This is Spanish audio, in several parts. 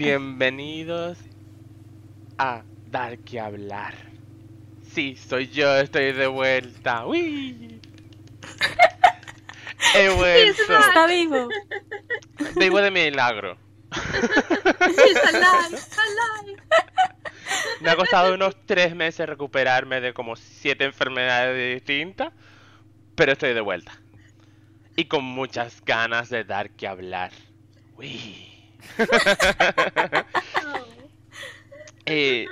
Bienvenidos a Dar que hablar. Sí, soy yo, estoy de vuelta. ¡Uy! He vuelto. Está vivo. Vivo de milagro. It's alive, alive. Me ha costado unos tres meses recuperarme de como siete enfermedades distintas, pero estoy de vuelta. Y con muchas ganas de dar que hablar. Uy. Eh,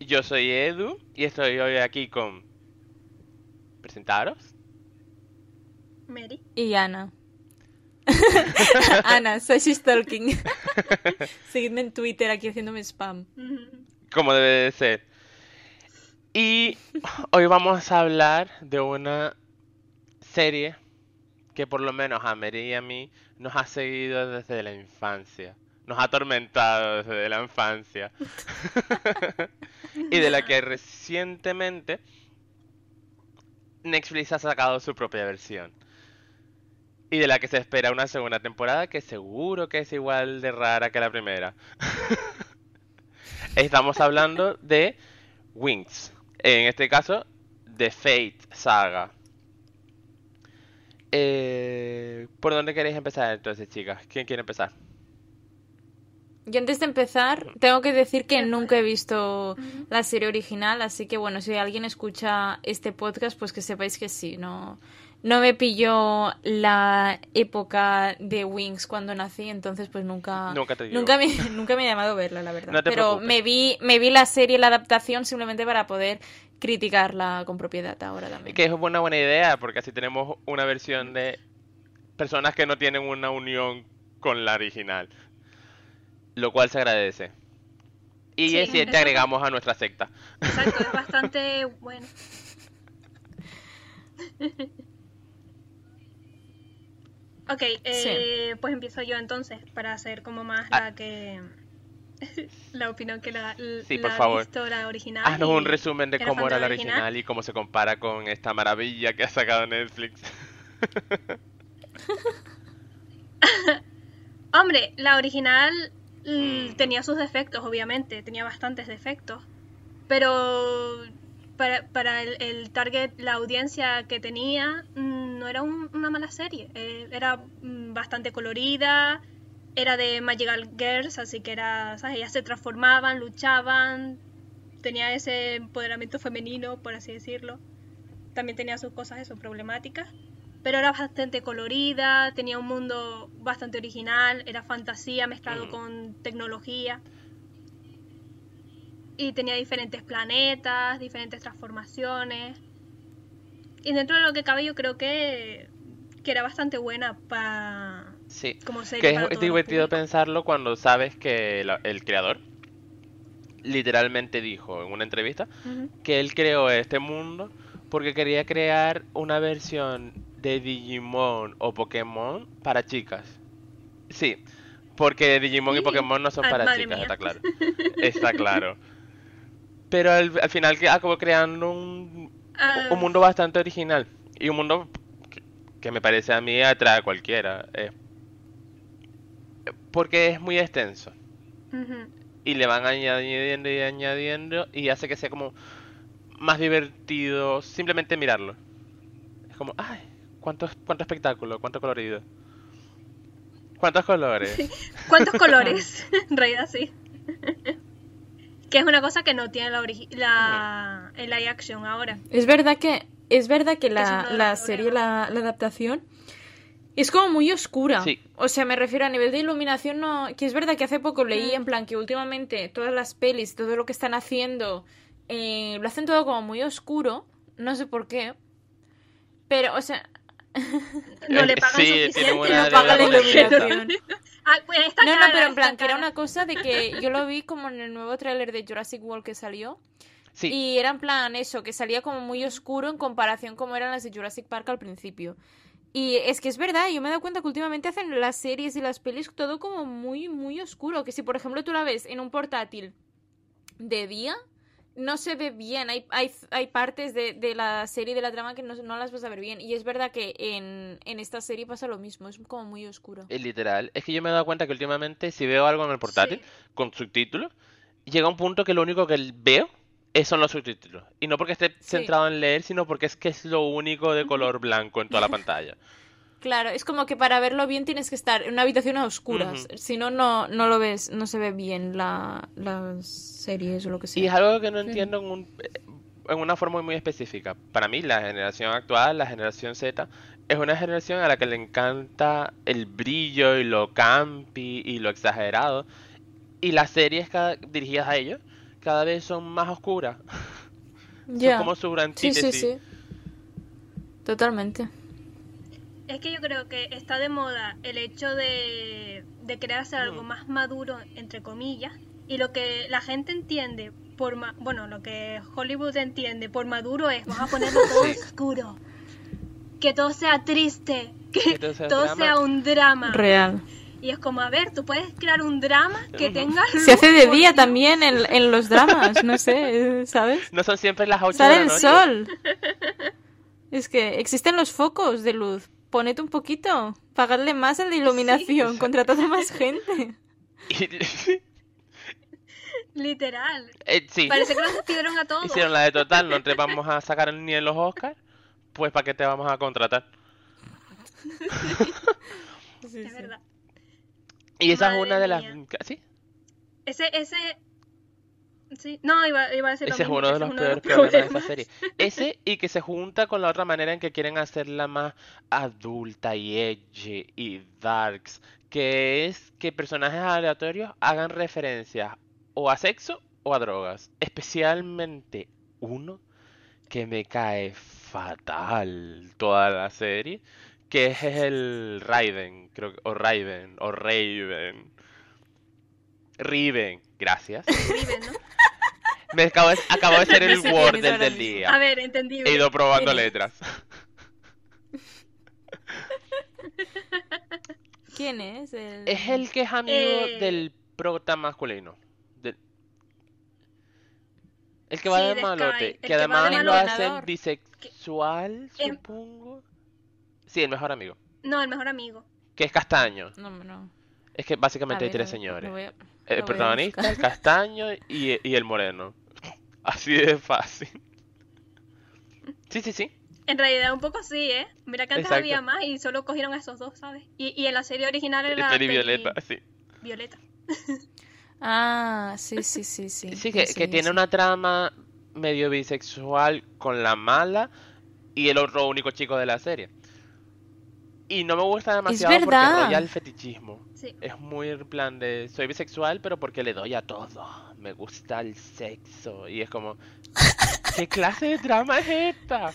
yo soy Edu y estoy hoy aquí con... ¿Presentaros? Mary. Y Ana. Ana, soy She's Talking. Seguidme en Twitter aquí haciéndome spam. Como debe de ser. Y hoy vamos a hablar de una serie que por lo menos a Mary y a mí nos ha seguido desde la infancia. Nos ha atormentado desde la infancia. y de la que recientemente Netflix ha sacado su propia versión. Y de la que se espera una segunda temporada que seguro que es igual de rara que la primera. Estamos hablando de Wings. En este caso, The Fate Saga. Eh, ¿Por dónde queréis empezar entonces, chicas? ¿Quién quiere empezar? Yo antes de empezar, tengo que decir que nunca he visto la serie original, así que bueno, si alguien escucha este podcast, pues que sepáis que sí, no, no me pilló la época de Wings cuando nací, entonces pues nunca, Nunca te nunca me, nunca me ha llamado verla, la verdad. No te Pero preocupes. me vi, me vi la serie, la adaptación, simplemente para poder criticarla con propiedad ahora también. Que es una buena idea, porque así tenemos una versión de personas que no tienen una unión con la original. Lo cual se agradece. Y Sí, es si te agregamos a nuestra secta. Exacto, es bastante bueno. Ok, eh, pues empiezo yo entonces para hacer como más Ah. la que la opinión que la, Sí, la por favor. visto la original. Haznos un resumen de era cómo era la original y cómo se compara con esta maravilla que ha sacado Netflix. Hombre, la original. Tenía sus defectos, obviamente, tenía bastantes defectos, pero para, el, target, la audiencia que tenía, mm, no era un- una mala serie, eh, era mm, bastante colorida, era de Magical Girls, así que era. Ellas se transformaban, luchaban, tenía ese empoderamiento femenino, por así decirlo. También tenía sus cosas, eso, problemáticas pero era bastante colorida, tenía un mundo bastante original, era fantasía mezclado Mm. con tecnología. Y tenía diferentes planetas, diferentes transformaciones. Y dentro de lo que cabe yo creo que, que era bastante buena para Sí. como serie Que para es divertido pensarlo cuando sabes que la- el creador literalmente dijo en una entrevista que él creó este mundo porque quería crear una versión de Digimon o Pokémon para chicas. Sí, porque Digimon y. Pokémon no son para chicas, mía. está claro. Está claro. Pero al, al final que acabó creando un, Ah, un mundo bastante original y un mundo que, que me parece a mí atrae a cualquiera. eh, porque es muy extenso y le van añadiendo y añadiendo y hace que sea como más divertido simplemente mirarlo. Es como, ay, cuánto, cuánto espectáculo, cuánto colorido. ¿Cuántos colores? ¿Cuántos colores? en realidad sí. que es una cosa que no tiene la, la el live action ahora. Es verdad que, es verdad que la, la serie, la, la adaptación, es como muy oscura. Sí. O sea, me refiero a nivel de iluminación, no. Que es verdad que hace poco leí en plan que últimamente todas las pelis, todo lo que están haciendo, eh, lo hacen todo como muy oscuro. No sé por qué. Pero, o sea, No le Eh, pagan sí, suficiente. tiene no paga la iluminación. Ah, pues está No, no, pero en plan, que era una cosa de que yo lo vi como en el nuevo tráiler de Jurassic World que salió. Sí, Y era en plan eso, que salía como muy oscuro en comparación como eran las de Jurassic Park al principio. Y es que es verdad, yo me he dado cuenta que últimamente hacen las series y las pelis todo como muy, muy oscuro. Que si, por ejemplo, tú la ves en un portátil de día, no se ve bien. Hay, hay, hay partes de, de la serie de la trama que no, no las vas a ver bien. Y es verdad que en, en esta serie pasa lo mismo. Es como muy oscuro. Es literal. Es que yo me he dado cuenta que últimamente si veo algo en el portátil Sí. con subtítulos, llega un punto que lo único que veo es- son los subtítulos. Y no porque esté Sí. centrado en leer, sino porque es que es lo único de color blanco en toda la pantalla. Claro, es como que para verlo bien tienes que estar en una habitación a oscuras. Si no, no, no lo ves, no se ve bien la, las series o lo que sea. Y es algo que no entiendo en, un- en una forma muy específica. Para mí, la generación actual, la generación Z, es una generación a la que le encanta el brillo y lo campi y lo exagerado. Y las series cada- dirigidas a ellos cada vez son más oscuras. Ya. Son como su gran Sí, sí, sí. Totalmente. Es que yo creo que está de moda el hecho de, de querer hacer algo Mm. más maduro, entre comillas, y lo que la gente entiende por ma- bueno, lo que Hollywood entiende por maduro es vamos a ponerlo todo Sí. oscuro, que todo sea triste, que, Que todo sea todo drama. sea un drama. Real. Y es como, a ver, tú puedes crear un drama que tenga Se hace de luz, día también en, en los dramas, no sé, ¿sabes? No son siempre las 8 de Sale la el sol. Es que existen los focos de luz. Poned un poquito. Pagadle más al de iluminación. Contratad a más gente. Literal. eh, sí, Parece que los despidieron a todos. hicieron la de total, no te vamos a sacar ni en los Oscars, pues ¿para qué te vamos a contratar? Es verdad. Y esa es una de las... mía. ¿Sí? Ese, ese... Sí, no, iba, iba a decir lo Ese es uno de los es peores problemas de esa serie. Ese y que se junta con la otra manera en que quieren hacerla más adulta y edgy y darks, que es que personajes aleatorios hagan referencias o a sexo o a drogas. Especialmente uno que me cae fatal toda la serie, que es el Raven, creo que, o Raven, o Raven. Riven, gracias. Viven, ¿no? Me acabo de, acabo de ser el No sé Word del, día. A ver, entendible. He ido probando letras. ¿Quién es? El... Es el que es amigo Eh. del prota masculino. Del- El que va Sí, de de malote. Que además de lo hacen bisexual, Em- supongo. Sí, el mejor amigo. No, el mejor amigo. Que es castaño. No, no. Es que básicamente hay tres señores. lo voy a- El protagonista, el castaño y, y el moreno. Así de fácil. Sí, sí, sí. En realidad un poco sí, ¿eh? Mira que antes Exacto. había más y solo cogieron a esos dos, ¿sabes? Y, y en la serie original era Peli Violeta, sí. Violeta. Ah, sí, sí, sí, sí. Sí, que, que tiene una trama medio bisexual con la mala y el otro único chico de la serie. Y no me gusta demasiado porque verdad. rolla el fetichismo. Sí. Es muy en plan de soy bisexual, pero porque le doy a todo. Me gusta el sexo. Y es como, ¿qué clase de trama es esta?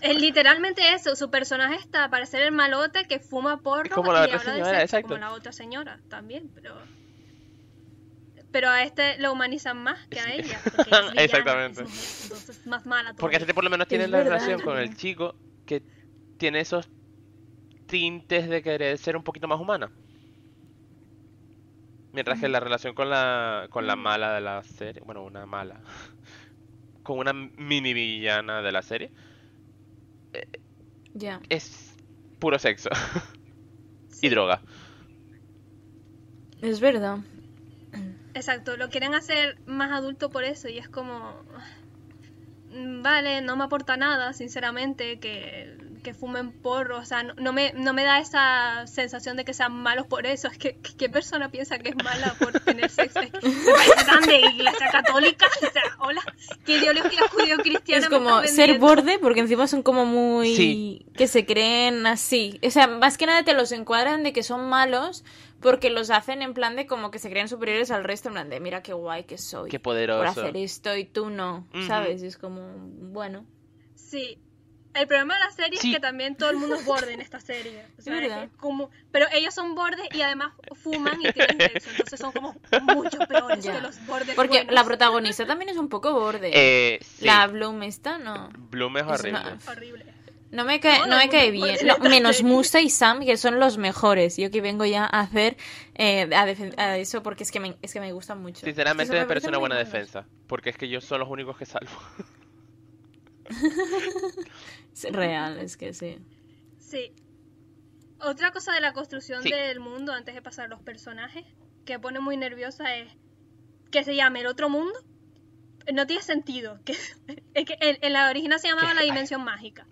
Es literalmente eso, su personaje está para ser el malote que fuma porro como la y otra habla de señora, sexo, exacto. como la otra señora también, pero pero a este lo humanizan más que a ella, porque es villana, Exactamente. es entonces es más mala Porque todavía. este por lo menos tiene Es la verdad. relación con el chico que tiene esos tintes de querer ser un poquito más humana. Mientras que la relación con la con la mala de la serie, bueno, una mala, con una mini villana de la serie, Ya. es puro sexo Sí, y droga. Es verdad. Exacto, lo quieren hacer más adulto por eso y es como vale, no me aporta nada, sinceramente, que, que fumen porro, o sea, no, no me, no me da esa sensación de que sean malos por eso, es que, que- ¿qué persona piensa que es mala por tener sexo? Es que tan de iglesia católica, o sea, hola, ¿qué ideología judío-cristiana Es como ser borde, porque encima son como muy... Sí. que se creen así. O sea, más que nada te los encuadran de que son malos porque los hacen en plan de como que se creen superiores al resto, en plan de mira qué guay que soy Qué por poderoso. hacer esto y tú no. ¿sabes? Es como, bueno. Sí. El problema de la serie Sí. es que también todo el mundo es borde en esta serie. O sea, Es verdad. es como... Pero ellos son bordes y además fuman y tienen sexo. Entonces son como mucho peores Ya. que los bordes Porque buenos. la protagonista también es un poco borde. Eh, sí, La Bloom esta, no. Bloom es Es horrible. una- Horrible. No me cae, no me cae bien. No, menos. Musa y Sam, que son los mejores. Yo que vengo ya a hacer eh, a, eso porque es que me, es que me gustan mucho. Sinceramente Es que me parece una buena defensa. Porque es que yo son los únicos que salvo. Es real, es que sí. Sí. Otra cosa de la construcción Sí. del mundo antes de pasar a los personajes que pone muy nerviosa es que se llame el otro mundo. No tiene sentido. Que, es que en, en la original se llamaba ¿Qué? la dimensión mágica.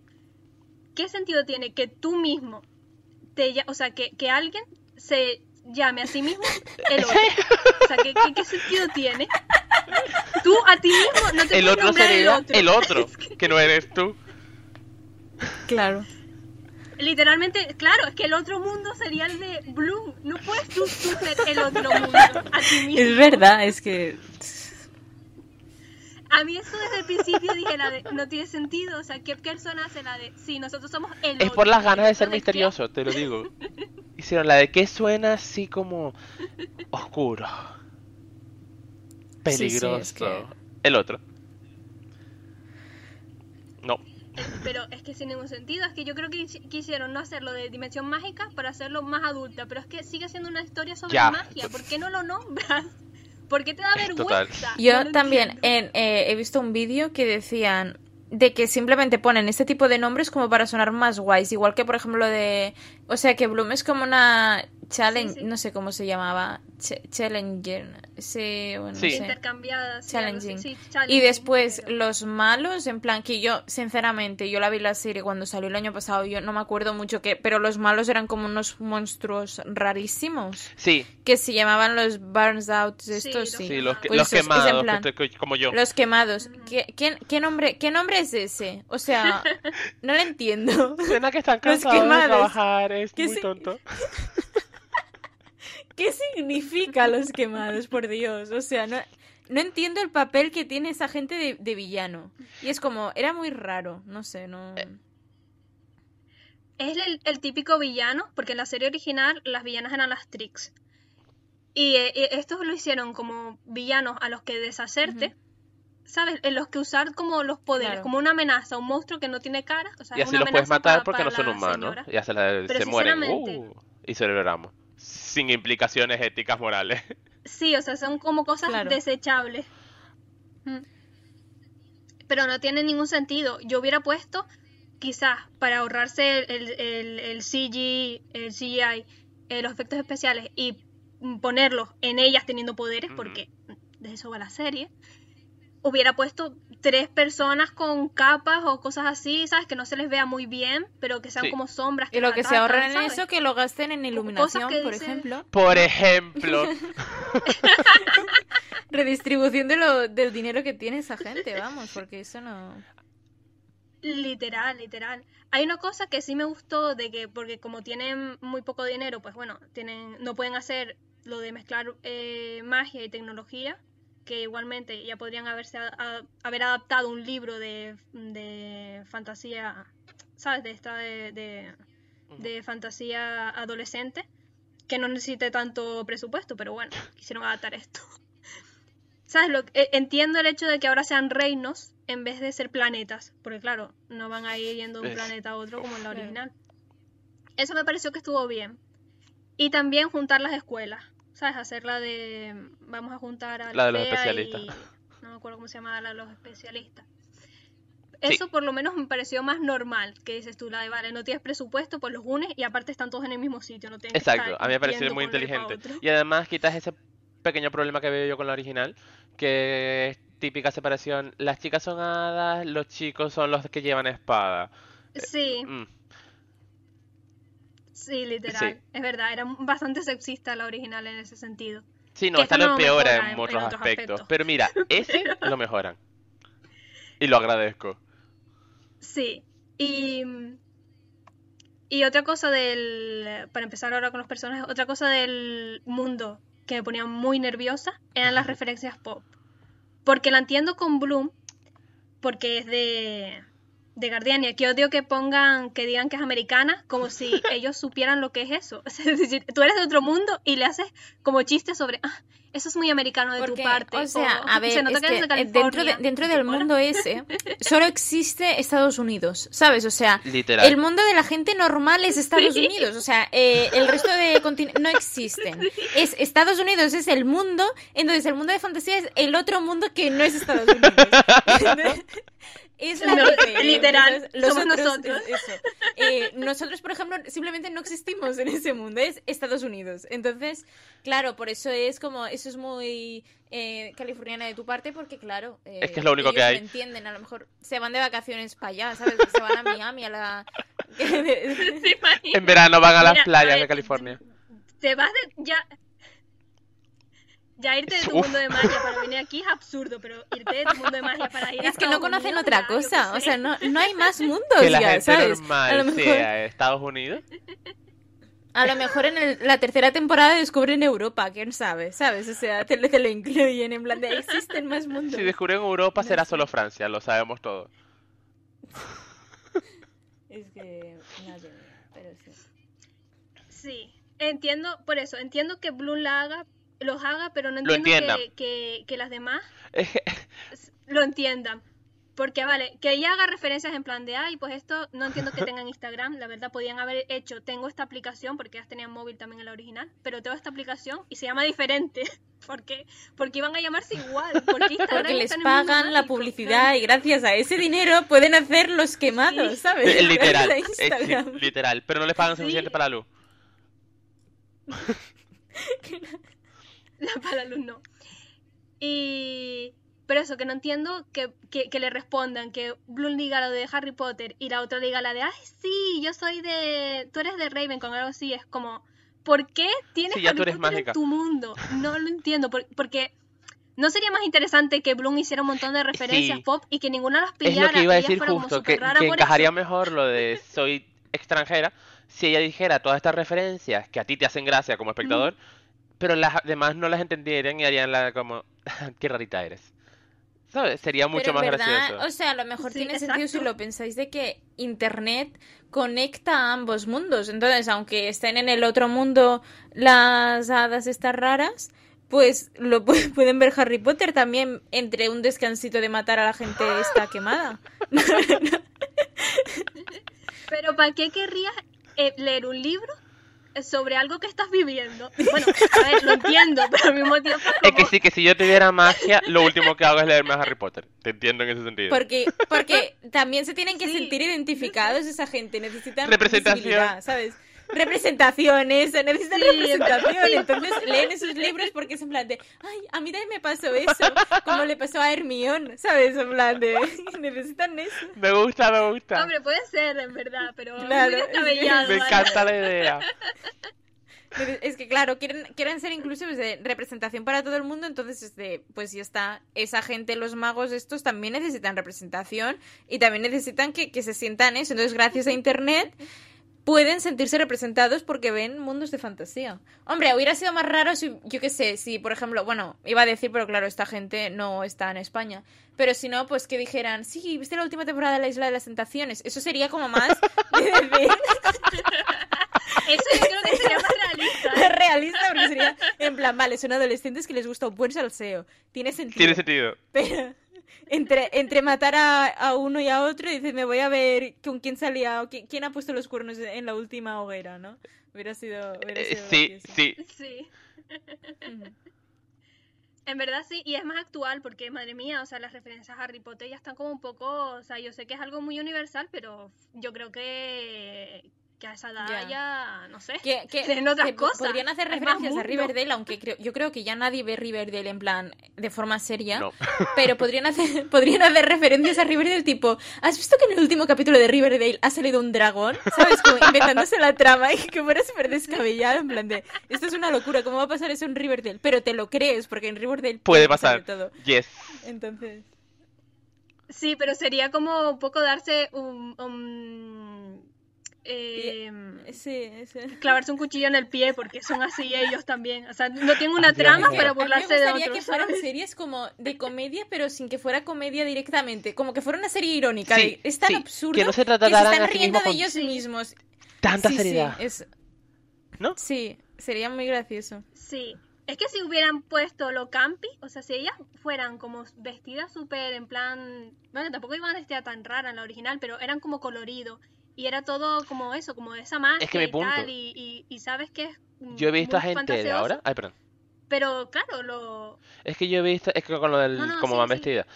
¿Qué sentido tiene que tú mismo te o sea, que, que alguien se llame a sí mismo el otro? O sea, ¿qué, qué- qué sentido tiene? Tú a ti mismo no te El puedes otro nombrar el sería otro. el otro, Es que- que no eres tú. Claro. Literalmente, claro, es que el otro mundo sería el de Bloom. No puedes tú, tú ser el otro mundo a ti mismo. Es verdad, es que. A mí eso desde el principio dije, la de, no tiene sentido. O sea, ¿qué persona hace la de, sí, nosotros somos el Es por las ganas de ser misterioso, te lo digo. Hicieron la de que suena así como oscuro, Sí, sí, peligroso. es que- El otro. No. Pero es que sin ningún sentido. Es que yo creo que quisieron no hacerlo de dimensión mágica para hacerlo más adulta. Pero es que sigue siendo una historia sobre Ya. magia. ¿Por qué no lo nombras? ¿Por qué te da Es total. vergüenza? Yo No también en, eh, he visto un vídeo que decían de que simplemente ponen este tipo de nombres como para sonar más guays. Igual que, por ejemplo, lo de. O sea, que Bloom es como una challenge. Sí, sí. No sé cómo se llamaba. Ch- challenger. Sí, bueno, Sí. no sé. Intercambiadas. sí, algo así, Challenging. Y después pero- los malos, en plan que yo, sinceramente, yo la vi la serie cuando salió el año pasado, yo no me acuerdo mucho que, pero los malos eran como unos monstruos rarísimos Sí, que se llamaban los Burns Out, Sí, estos sí. sí, los, que- Pues los quemados, plan- que te- que- como yo. Los quemados. ¿Qué, qué, qué nombre, ¿Qué nombre es ese? O sea, no lo entiendo. Suena que están Los cansados de quemados. trabajar, es Que muy tonto. ¿Qué significa los quemados, por Dios? O sea, no, no entiendo el papel que tiene esa gente de, de villano. Y es como, era muy raro, no sé, no... Eh, Es el, el típico villano, porque en la serie original las villanas eran las Trix. Y eh, eh, estos lo hicieron como villanos a los que deshacerte. ¿Sabes? En los que usar como los poderes, Claro. como una amenaza, un monstruo que no tiene cara. O sea, Y así una los puedes matar para- porque no son humanos. señora. Y se, la- Pero se mueren. Uh, y celebramos. Sin implicaciones éticas morales. Sí, o sea, son como cosas Claro. desechables. Mm. Pero no tiene ningún sentido. Yo hubiera puesto, quizás, para ahorrarse el, el, el, el CG, el CGI, eh, los efectos especiales y ponerlos en ellas teniendo poderes, porque de eso va la serie, hubiera puesto tres personas con capas o cosas así, ¿sabes? Que no se les vea muy bien, pero que sean Sí. como sombras. Y lo que se ahorran en eso, que lo gasten en iluminación, que por ejemplo. Por ejemplo. Redistribución de lo, del dinero que tiene esa gente, vamos, porque eso no... Literal, literal. Hay una cosa que sí me gustó de que, porque como tienen muy poco dinero, pues bueno, tienen, no pueden hacer lo de mezclar eh, magia y tecnología, que igualmente ya podrían haberse a- a- haber adaptado un libro de, de fantasía, ¿sabes? De esta de, de, de fantasía adolescente, que no necesite tanto presupuesto, pero bueno, quisieron adaptar esto. ¿Sabes? Lo, eh, entiendo el hecho de que ahora sean reinos en vez de ser planetas, porque claro, no van a ir yendo de un planeta a otro como en la original. Eso me pareció que estuvo bien. Y también juntar las escuelas, ¿sabes? Hacerla de vamos a juntar a La de los especialistas. y- no me acuerdo cómo se llamaba la de los especialistas. Sí. Eso por lo menos me pareció más normal, que dices tú, la de vale, no tienes presupuesto, pues los unes y aparte están todos en el mismo sitio, no tienes Exacto, a mí me pareció muy inteligente. Y además quitas ese pequeño problema que veo yo con la original, que es típica separación. Las chicas son hadas, los chicos son los que llevan espada. Sí, Mm, sí, literal. Sí. Es verdad, era bastante sexista la original en ese sentido. Sí, no, esta lo empeora mejora en, otros aspectos. Pero mira, ese lo mejoran. Y lo agradezco. Sí. Y, y otra cosa del. Para empezar ahora con los personajes, otra cosa del mundo que me ponía muy nerviosa eran las referencias pop. Porque la entiendo con Bloom, porque es de. De Gardenia, que odio que pongan, que digan que es americana, como si ellos supieran lo que es eso. Es decir, tú eres de otro mundo y le haces como chistes sobre, ah, eso es muy americano de tu parte. O sea, a ver, es que dentro, dentro del mundo ese solo existe Estados Unidos, ¿sabes? O sea, el mundo de la gente normal es Estados Unidos, o sea, eh, el resto de continentes no existen. Es Estados Unidos es el mundo, entonces el mundo de fantasía es el otro mundo que no es Estados Unidos. Es la literal, somos nosotros. Eh, nosotros, por ejemplo, simplemente no existimos en ese mundo, es Estados Unidos. Entonces, claro, por eso es como, eso es muy eh, californiana de tu parte, porque claro, eh, es que es lo único que hay. entienden, a lo mejor se van de vacaciones para allá, ¿sabes? Se van a Miami, a la... en verano van a las playas de California. Te vas de... Ya, ya irte de tu mundo de magia para venir aquí es absurdo, pero irte de tu mundo de magia para ir a Es que no conocen otra cosa, o sea, no, no hay más mundos que la ya, gente ¿sabes? normal a lo mejor... sea Estados Unidos. A lo mejor en el, la tercera temporada descubren Europa, quién sabe, ¿sabes? O sea, te, te lo incluyen en plan de existen más mundos. Si descubren Europa será solo Francia, lo sabemos todo. Es que, nadie, pero sí. Sí, entiendo, por eso, entiendo que Bloom la haga, los haga, pero no entiendo que, que, que, las demás lo entiendan. Porque, vale, que ella haga referencias en plan de, ay, pues esto no entiendo que tengan Instagram, la verdad podían haber hecho, tengo esta aplicación, porque ellas tenían móvil también en la original, pero tengo esta aplicación y se llama diferente. ¿Por qué? Porque iban a llamarse igual. Porque, porque les pagan la publicidad y gracias a ese dinero pueden hacer los quemados, ¿sabes? Literal, literal, pero no les pagan suficiente para la luz. la para luz no. Y pero eso, que no entiendo que, que, le respondan que Bloom diga lo de Harry Potter y la otra diga la de, ay, sí, yo soy de, tú eres de Raven con algo así, es como, ¿por qué tienes Harry Potter en tu mundo? No lo entiendo, porque ¿no sería más interesante que Bloom hiciera un montón de referencias pop y que ninguna las pillara? Es lo que iba a decir justo, que, que encajaría mejor lo de soy extranjera si ella dijera todas estas referencias que a ti te hacen gracia como espectador, pero las demás no las entendieran y harían la como, qué rarita eres. Sería mucho más gracioso. O sea, a lo mejor tiene sentido si lo pensáis de que Internet conecta a ambos mundos. Entonces, aunque estén en el otro mundo las hadas estas raras, pues lo pueden ver Harry Potter también entre un descansito de matar a la gente esta quemada. Pero ¿para qué querrías eh, leer un libro sobre algo que estás viviendo. Bueno, a ver, lo entiendo, pero al mismo tiempo. Es que sí, que si yo tuviera magia, lo último que hago es leerme a Harry Potter. Te entiendo en ese sentido. Porque, porque también se tienen que sentir identificados esa gente. Necesitan representación, ¿sabes? Representaciones, necesitan representación, entonces leen esos libros porque es en plan de, ay, a mí también me pasó eso, como le pasó a Hermione, ¿sabes? En plan de, necesitan eso. Me gusta, me gusta. Hombre, puede ser, en verdad, pero claro, me encanta la idea. Es que claro, quieren, quieren ser inclusivos de representación para todo el mundo, entonces este, pues ya está, esa gente, los magos estos también necesitan representación y también necesitan que, que se sientan eso. Entonces, gracias a internet pueden sentirse representados porque ven mundos de fantasía. Hombre, hubiera sido más raro si, yo qué sé, si por ejemplo, bueno, iba a decir, pero claro, esta gente no está en España. Pero si no, pues que dijeran, sí, viste la última temporada de la Isla de las Tentaciones. Eso sería como más Eso yo creo que sería más realista. realista porque sería en plan, vale, son adolescentes que les gusta un buen salseo. Tiene sentido. Tiene sentido. Pero entre, entre matar a, a, uno y a otro y dices, me voy a ver con quién salía, quién, quién ha puesto los cuernos en la última hoguera, ¿no? Hubiera sido... Hubiera eh, sido sí, sí. Sí. En verdad sí, y es más actual porque, madre mía, o sea, las referencias a Harry Potter ya están como un poco, o sea, yo sé que es algo muy universal, pero yo creo que, que a esa edad ya, no sé, que, que, otras cosas. Podrían hacer referencias a Riverdale, aunque creo, yo creo que ya nadie ve Riverdale en plan de forma seria, pero podrían hacer, podrían hacer referencias a Riverdale tipo, ¿has visto que en el último capítulo de Riverdale ha salido un dragón? ¿Sabes? Como inventándose la trama y que fuera súper descabellado, en plan de, esto es una locura, ¿cómo va a pasar eso en Riverdale? Pero te lo crees, porque en Riverdale puede pasar. Todo. Yes. Entonces... Sí, pero sería como un poco darse un eh, Sí, sí. clavarse un cuchillo en el pie porque son así ellos también. O sea, no tienen una Ah, trama para A me burlarse de gustaría otros. que fueran ¿sabes? series como de comedia, pero sin que fuera comedia directamente. Como que fuera una serie irónica. Sí, es tan sí, absurdo que no se que se están a riendo de con ellos Sí. mismos. tanta Sí, sí, seriedad. es- ¿No? Sí, sería muy gracioso. Sí. Es que si hubieran puesto lo campi, o sea, si ellas fueran como vestidas súper en plan. Bueno, tampoco iban vestidas tan rara en la original, pero eran como colorido. Y era todo como eso, como esa magia Es que mi y tal. punto- Y, y- y sabes que es. mm, Yo he visto a gente de ahora. Ay, perdón. Pero claro, lo. Es que yo he visto, es que con lo del No, no, cómo sí, van sí. vestidas,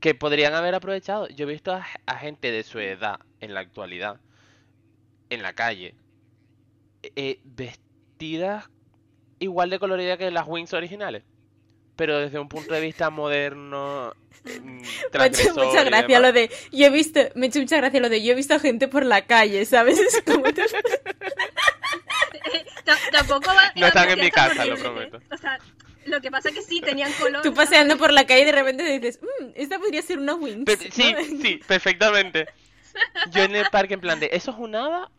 que podrían haber aprovechado. Yo he visto a, a gente de su edad en la actualidad, en la calle, eh, vestidas igual de coloridas que las Wings originales, pero desde un punto de vista moderno, mm, Me ha hecho mucha gracia lo de. Yo he visto. Me ha hecho mucha gracia lo de. Yo he visto a gente por la calle, ¿sabes? Es como. Ta- Tampoco va- No están en mi casa, lo horribles, ¿eh? prometo. O sea, lo que pasa es que sí tenían color. Tú paseando por la calle y de repente dices. "Mm, esta podría ser una Wings. Pe- sí, ¿no? sí, perfectamente. Yo en el parque en plan de, ¿eso es un hada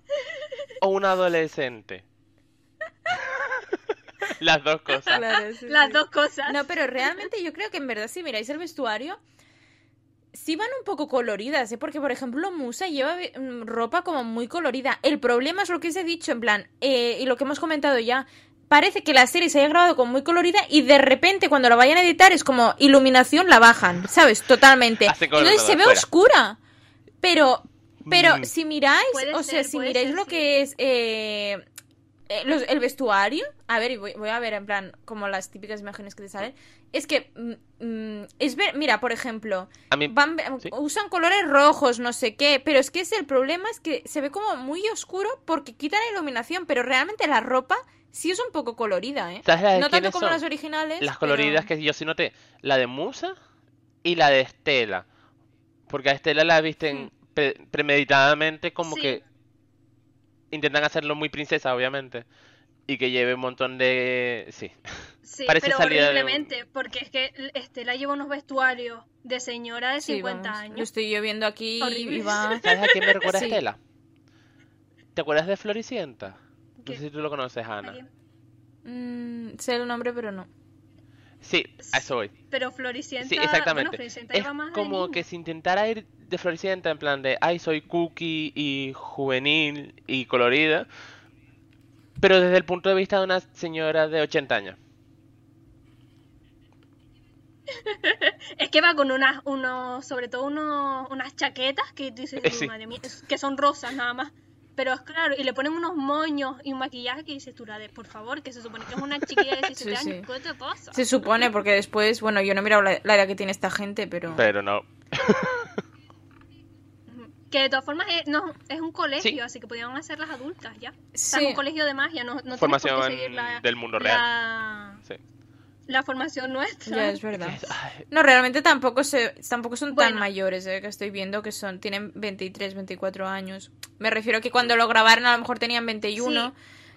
o un adolescente? Las dos cosas. Claro, sí, Las sí. dos cosas. No, pero realmente yo creo que en verdad si miráis el vestuario, sí van un poco coloridas, ¿eh? Porque, por ejemplo, Musa lleva mm, ropa como muy colorida. El problema es lo que os he dicho, en plan, eh, y lo que hemos comentado ya, parece que la serie se haya grabado como muy colorida y de repente cuando la vayan a editar es como iluminación la bajan, ¿sabes? Totalmente. Entonces se ve fuera. oscura. Pero, pero Mm. si miráis, Puede o sea, ser, si miráis ser, lo sí. que es eh, eh, los- el vestuario, a ver, y voy, voy a ver en plan como las típicas imágenes que te salen, es que mm, mm, es ver, mira, por ejemplo, A mí, van, sí. usan colores rojos, no sé qué, pero es que es el problema es que se ve como muy oscuro porque quitan la iluminación, pero realmente la ropa sí es un poco colorida, ¿eh? ¿sabes las de No tanto como son? las originales. Las pero- coloridas que yo sí noté, la de Musa y la de Estela. Porque a Estela la visten pre- premeditadamente como Sí. que intentan hacerlo muy princesa, obviamente. Y que lleve un montón de... Sí. Sí, Parece pero salida de un- horriblemente, porque es que Estela lleva unos vestuarios de señora de Sí, 50 vamos, Lo años. estoy yo viendo aquí Horrible. y va... ¿Sabes a quién me recuerda Sí. Estela? ¿Te acuerdas de Floricienta? No sé si tú lo conoces, Ana. Mm, sé el nombre, pero no. Sí, a eso voy. Pero Floricienta, Sí, bueno, exactamente. Floricienta Es más como que si intentara ir de Floricienta en plan de, ay, soy cookie y juvenil y colorida, pero desde el punto de vista de una señora de 80 años. Es que va con unas, unos, sobre todo unos, unas chaquetas que tú dices, Eh, sí. madre mía, es- que son rosas nada más. Pero es claro, y le ponen unos moños y un maquillaje que dices tú, la de, por favor, que se supone que es una chiquilla de 17 Sí, años, sí. ¿qué te pasa? Se supone, porque después, bueno, yo no he mirado la, la edad que tiene esta gente, pero... Pero no. Que de todas formas es, no, es un colegio, Sí. así que podían hacer las adultas ya. O sea, Sí. es un colegio de magia, no, no por Formación qué seguir la, del mundo real. la, Sí. La formación nuestra. Ya, es verdad. No, realmente tampoco se, tampoco son tan mayores, eh, que estoy viendo que son, tienen 23, 24 años. Me refiero a que cuando lo grabaron a lo mejor tenían 21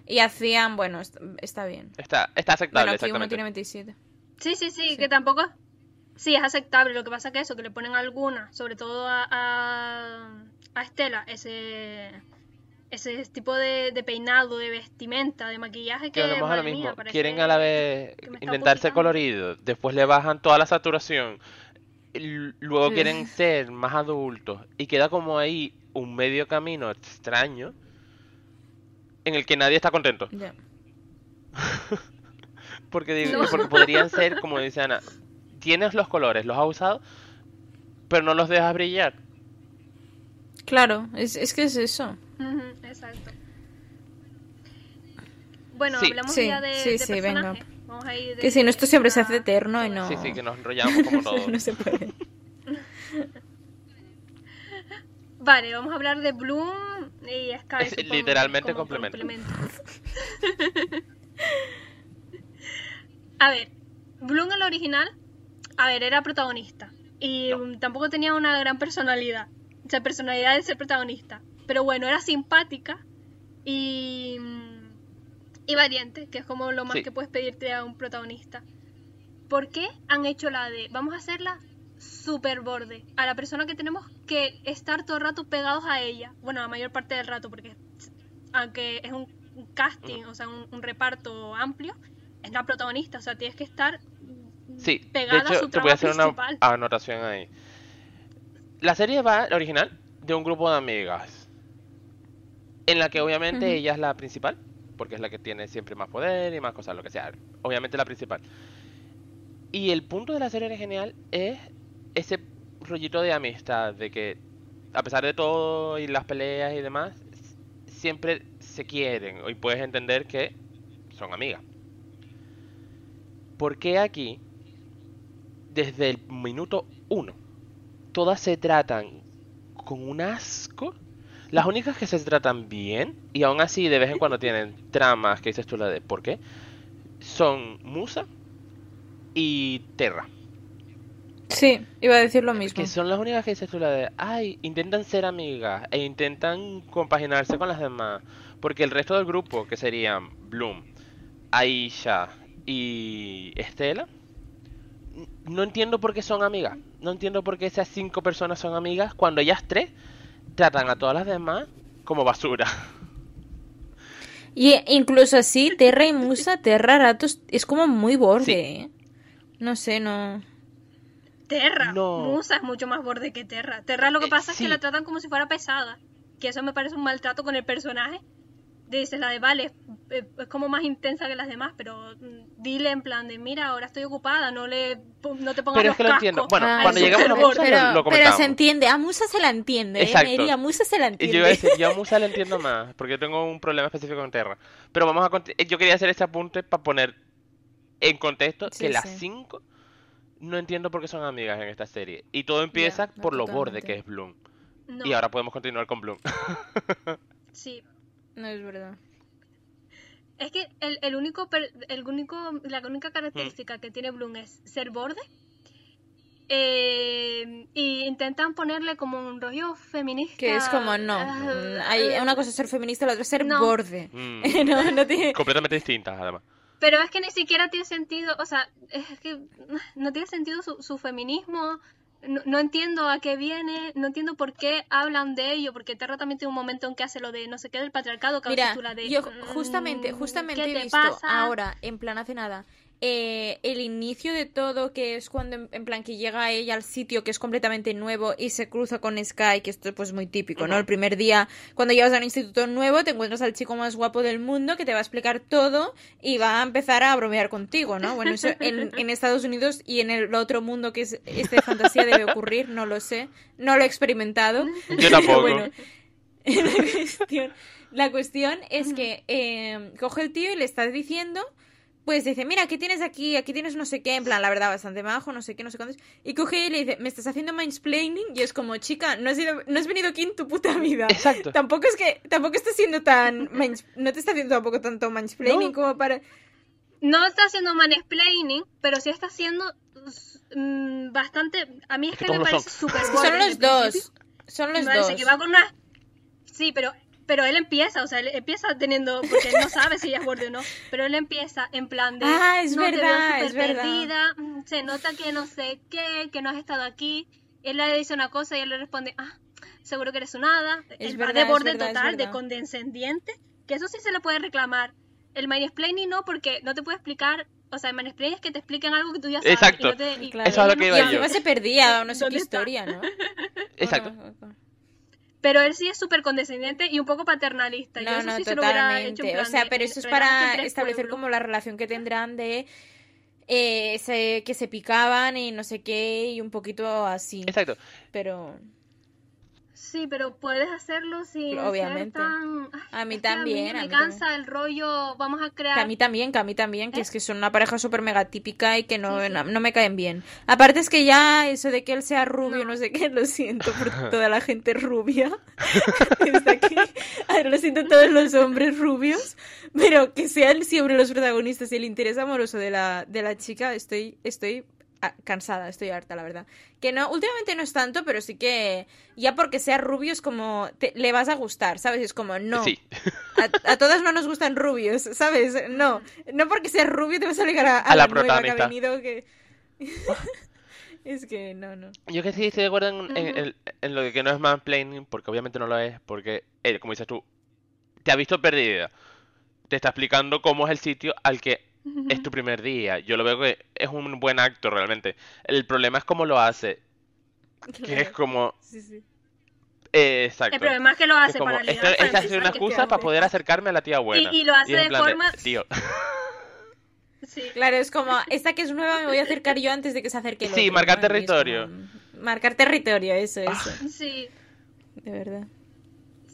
y hacían, bueno, est- está bien. Está, está aceptable, Bueno, aquí uno exactamente. tiene 27. Sí, sí, sí, Sí. que tampoco. Sí, es aceptable. Lo que pasa que eso, que le ponen algunas, sobre todo a, a, a Estela, ese ese tipo de, de peinado, de vestimenta, de maquillaje que, volvemos a lo mía, Quieren a la vez intentar ser ocultando. colorido, después le bajan toda la saturación, luego Sí. quieren ser más adultos y queda como ahí un medio camino extraño en el que nadie está contento. Porque, digo- No. porque podrían ser, como dice Ana, tienes los colores, los has usado, pero no los dejas brillar. Claro, es, es que es eso. Exacto. Bueno, Sí. hablamos Sí, ya de, sí, de sí, venga. personajes. Vamos a ir de- Que si no, esto siempre se hace eterno y no... Sí, sí, que nos enrollamos como todos. no se puede. Vale, vamos a hablar de Bloom y Sky. Es supongo, literalmente como complemento. a ver, Bloom en la original, a ver, era protagonista. Y No. tampoco tenía una gran personalidad. O sea, personalidad de ser protagonista. Pero bueno, era simpática y, y valiente, que es como lo más Sí. que puedes pedirte a un protagonista. ¿Por qué han hecho la de, vamos a hacerla súper borde. A la persona que tenemos que estar todo el rato pegados a ella. Bueno, la mayor parte del rato, porque aunque es un un casting, o sea, un, un reparto amplio, es la protagonista. O sea, tienes que estar Sí, de pegada a su te voy a hacer una principal. anotación ahí. La serie va, la original, de un grupo de amigas. En la que obviamente ella es la principal, porque es la que tiene siempre más poder y más cosas, lo que sea. Obviamente la principal. Y el punto de la serie original es ese rollito de amistad, de que a pesar de todo y las peleas y demás, siempre se quieren y puedes entender que son amigas. ¿Por qué aquí, desde el minuto uno, todas se tratan con un asco? Las únicas que se tratan bien, y aún así de vez en cuando tienen tramas que dices tú la de ¿por qué? Son Musa y Terra. Sí, iba a decir lo mismo. Que son las únicas que dices tú la de, ay, intentan ser amigas e intentan compaginarse con las demás. Porque el resto del grupo, que serían Bloom, Aisha y Estela, no entiendo por qué son amigas. No entiendo por qué esas cinco personas son amigas cuando ellas tres tratan a todas las demás como basura. Y incluso así, Terra y Musa, Terra ratos es como muy borde, Sí. ¿eh? No sé, no... Terra. No. Musa es mucho más borde que Terra. Terra lo que Eh, pasa es sí. que la tratan como si fuera pesada. Que eso me parece un maltrato con el personaje. Dices la de vale, es, es como más intensa que las demás, pero mm, dile en plan de mira, ahora estoy ocupada, no le no te pongas Pero los es que lo entiendo. cascos". Bueno, Ah, cuando llegamos a Musa pero, lo pero se entiende, a Musa se la entiende, ¿eh, Exacto. Mary? A Musa se la Y entiende. yo iba a decir, yo a Musa la entiendo más, porque yo tengo un problema específico con Terra. Pero vamos a conti- yo quería hacer este apunte para poner en contexto Sí, que las cinco no entiendo por qué son amigas en esta serie. Y todo empieza por lo borde que es Bloom. No, Y ahora podemos continuar con Bloom. sí. No es verdad. Es que el, el único, per- el único, la única característica que tiene Bloom es ser borde. Eh, y intentan ponerle como un rollo feminista. Que es como, no. ah, mm, Hay una cosa es ser feminista, la otra es ser No. borde. Mm, no, no tiene... completamente distintas, además. Pero es que ni siquiera tiene sentido, o sea, es que no tiene sentido su, su feminismo. No, no entiendo a qué viene, no entiendo por qué hablan de ello, porque Terra también tiene un momento en que hace lo de no sé qué del patriarcado, que Mira, de, yo mm, justamente, justamente ¿qué he visto pasa? ahora, en plan hace nada, eh, el inicio de todo, que es cuando en, en plan que llega ella al sitio que es completamente nuevo y se cruza con Sky, que esto es pues muy típico, ¿no? El primer día, cuando llegas a un instituto nuevo, te encuentras al chico más guapo del mundo que te va a explicar todo y va a empezar a bromear contigo, ¿no? Bueno, eso en, en Estados Unidos y en el otro mundo que es este de fantasía debe ocurrir, no lo sé, no lo he experimentado. Yo Pero tampoco. bueno, la cuestión, la cuestión es que eh, coge el tío y le está diciendo, pues dice, mira, aquí tienes aquí, aquí tienes no sé qué, en plan, la verdad, bastante majo, no sé qué, no sé cuántos. Y coge y le dice, me estás haciendo mansplaining, y es como, chica, no has, ido- no has venido aquí en tu puta vida. Exacto. Tampoco es que, tampoco estás siendo tan, no te está haciendo tampoco tanto mansplaining No. como para... No está haciendo mansplaining, pero sí está haciendo mm, bastante. A mí es Que que, me parece súper Es que son los dos, son los Me parece dos. que va con una. Sí, pero, pero él empieza, o sea, él empieza teniendo. Porque él no sabe si ella es borde o no. Pero él empieza en plan de. Ah, es no, te veo verdad, es verdad. perdida, mm, Se nota que no sé qué, que no has estado aquí. Él le dice una cosa y él le responde, ah, seguro que eres un hada. Es verdad, va de es borde verdad, es total, de verdad. condescendiente. Que eso sí se le puede reclamar. El mansplaining no, porque no te puede explicar. O sea, el mansplaining es que te expliquen algo que tú ya sabes. Exacto. Y no te, y- Claro. Eso es lo que iba y yo. encima se perdía, no sé qué historia, ¿no? Exacto. Pero él sí es súper condescendiente y un poco paternalista. Yo No, eso no, sí se lo hubiera hecho totalmente. O sea, pero eso es "Relájate, para establecer pueblos". como la relación que tendrán de eh, se- que se picaban y no sé qué y un poquito así. Exacto. Pero Sí, pero puedes hacerlo sin Obviamente. ser tan... Ay, A mí a también, a me mí cansa el rollo, vamos a crear... que a mí también, que a mí también, que ¿Eh? es que son una pareja súper mega típica y que no, Sí, sí. no, no me caen bien. Aparte es que ya eso de que él sea rubio, no, No. sé qué, lo siento por toda la gente rubia. Desde aquí. A ver, lo siento todos los hombres rubios, pero que sean siempre los protagonistas y el interés amoroso de la, de la chica, estoy, estoy cansada, estoy harta, la verdad. Que no, últimamente no es tanto, pero sí que ya porque sea rubio es como, te- le vas a gustar, ¿sabes? Es como, no. Sí. A, a todas no nos gustan rubios, ¿sabes? No, no porque seas rubio te vas a ligar a, a A la la, nueva que ha protagonista. venido que... Es que no, no. Yo que sí estoy de acuerdo en, en- Ujú. en- en lo de que no es mansplaining, porque obviamente no lo es, porque él, como dices tú, te ha visto perdida. Te está explicando cómo es el sitio al que es tu primer día. Yo lo veo que es un buen acto realmente. El problema es cómo lo hace, que es Claro. como... Sí, sí. eh, exacto. El problema es que lo Que es hace como, para esta ha fans, sido una excusa para poder acercarme a la tía buena. y lo hace es de forma- Tío, Sí. Claro, es como, esta que es nueva me voy a acercar yo antes de que se acerque el Sí, otro, marcar es territorio. como, marcar territorio, eso, Ah. eso. Sí, De verdad.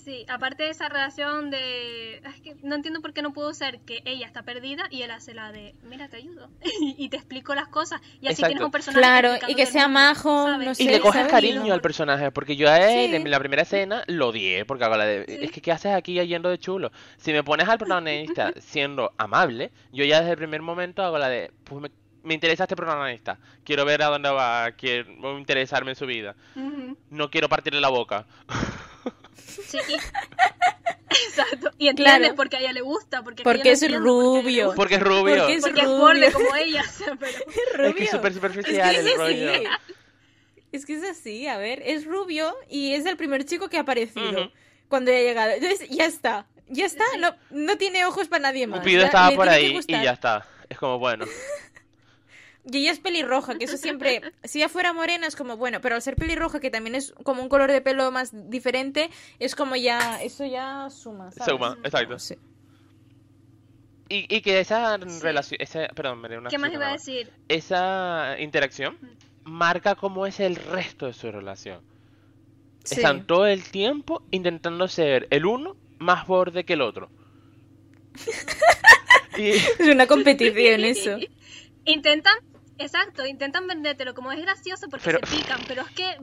Sí. Aparte de esa relación de... Es que no entiendo por qué no pudo ser que ella está perdida y él hace la de, mira, te ayudo. y te explico las cosas. Y así Exacto. tienes un personaje Claro, y que sea majo, no Y sé, le coges ¿sabes? cariño Y al personaje, porque yo a él Sí. en la primera escena lo odié, porque hago la de, Sí. es que ¿qué haces aquí yendo de chulo? Si me pones al protagonista siendo amable, yo ya desde el primer momento hago la de, pues me, me interesa este protagonista, quiero ver a dónde va, quiero interesarme en su vida, no quiero partirle la boca. Sí. y- Exacto. Y entiendes Claro. porque a ella le gusta. Porque, Porque es rubio. Porque es rubio. Porque es Porque es rubio. borde como ella. o sea, pero- rubio. Es que es súper superficial Es que el es rollo. así. Es que es así, a ver, es rubio y es el primer chico que ha aparecido Ujú. cuando ha llegado. Entonces, ya está. Ya está, no, no tiene ojos para nadie más. Cupido ya estaba por ahí y ya está. Es como, bueno, Y ella es pelirroja, que eso siempre, si ella fuera morena es como, bueno, pero al ser pelirroja, que también es como un color de pelo más diferente, es como ya, eso ya suma, ¿sabes? suma, exacto. Sí. Y, y que esa Sí. relación, esa, perdón, me dio una ¿Qué más iba a decir? Esa interacción marca cómo es el resto de su relación. Sí. Están todo el tiempo intentando ser el uno más borde que el otro. y Es una competición eso. Intentan, exacto, intentan vendértelo como es gracioso porque Pero- se pican, pero es que.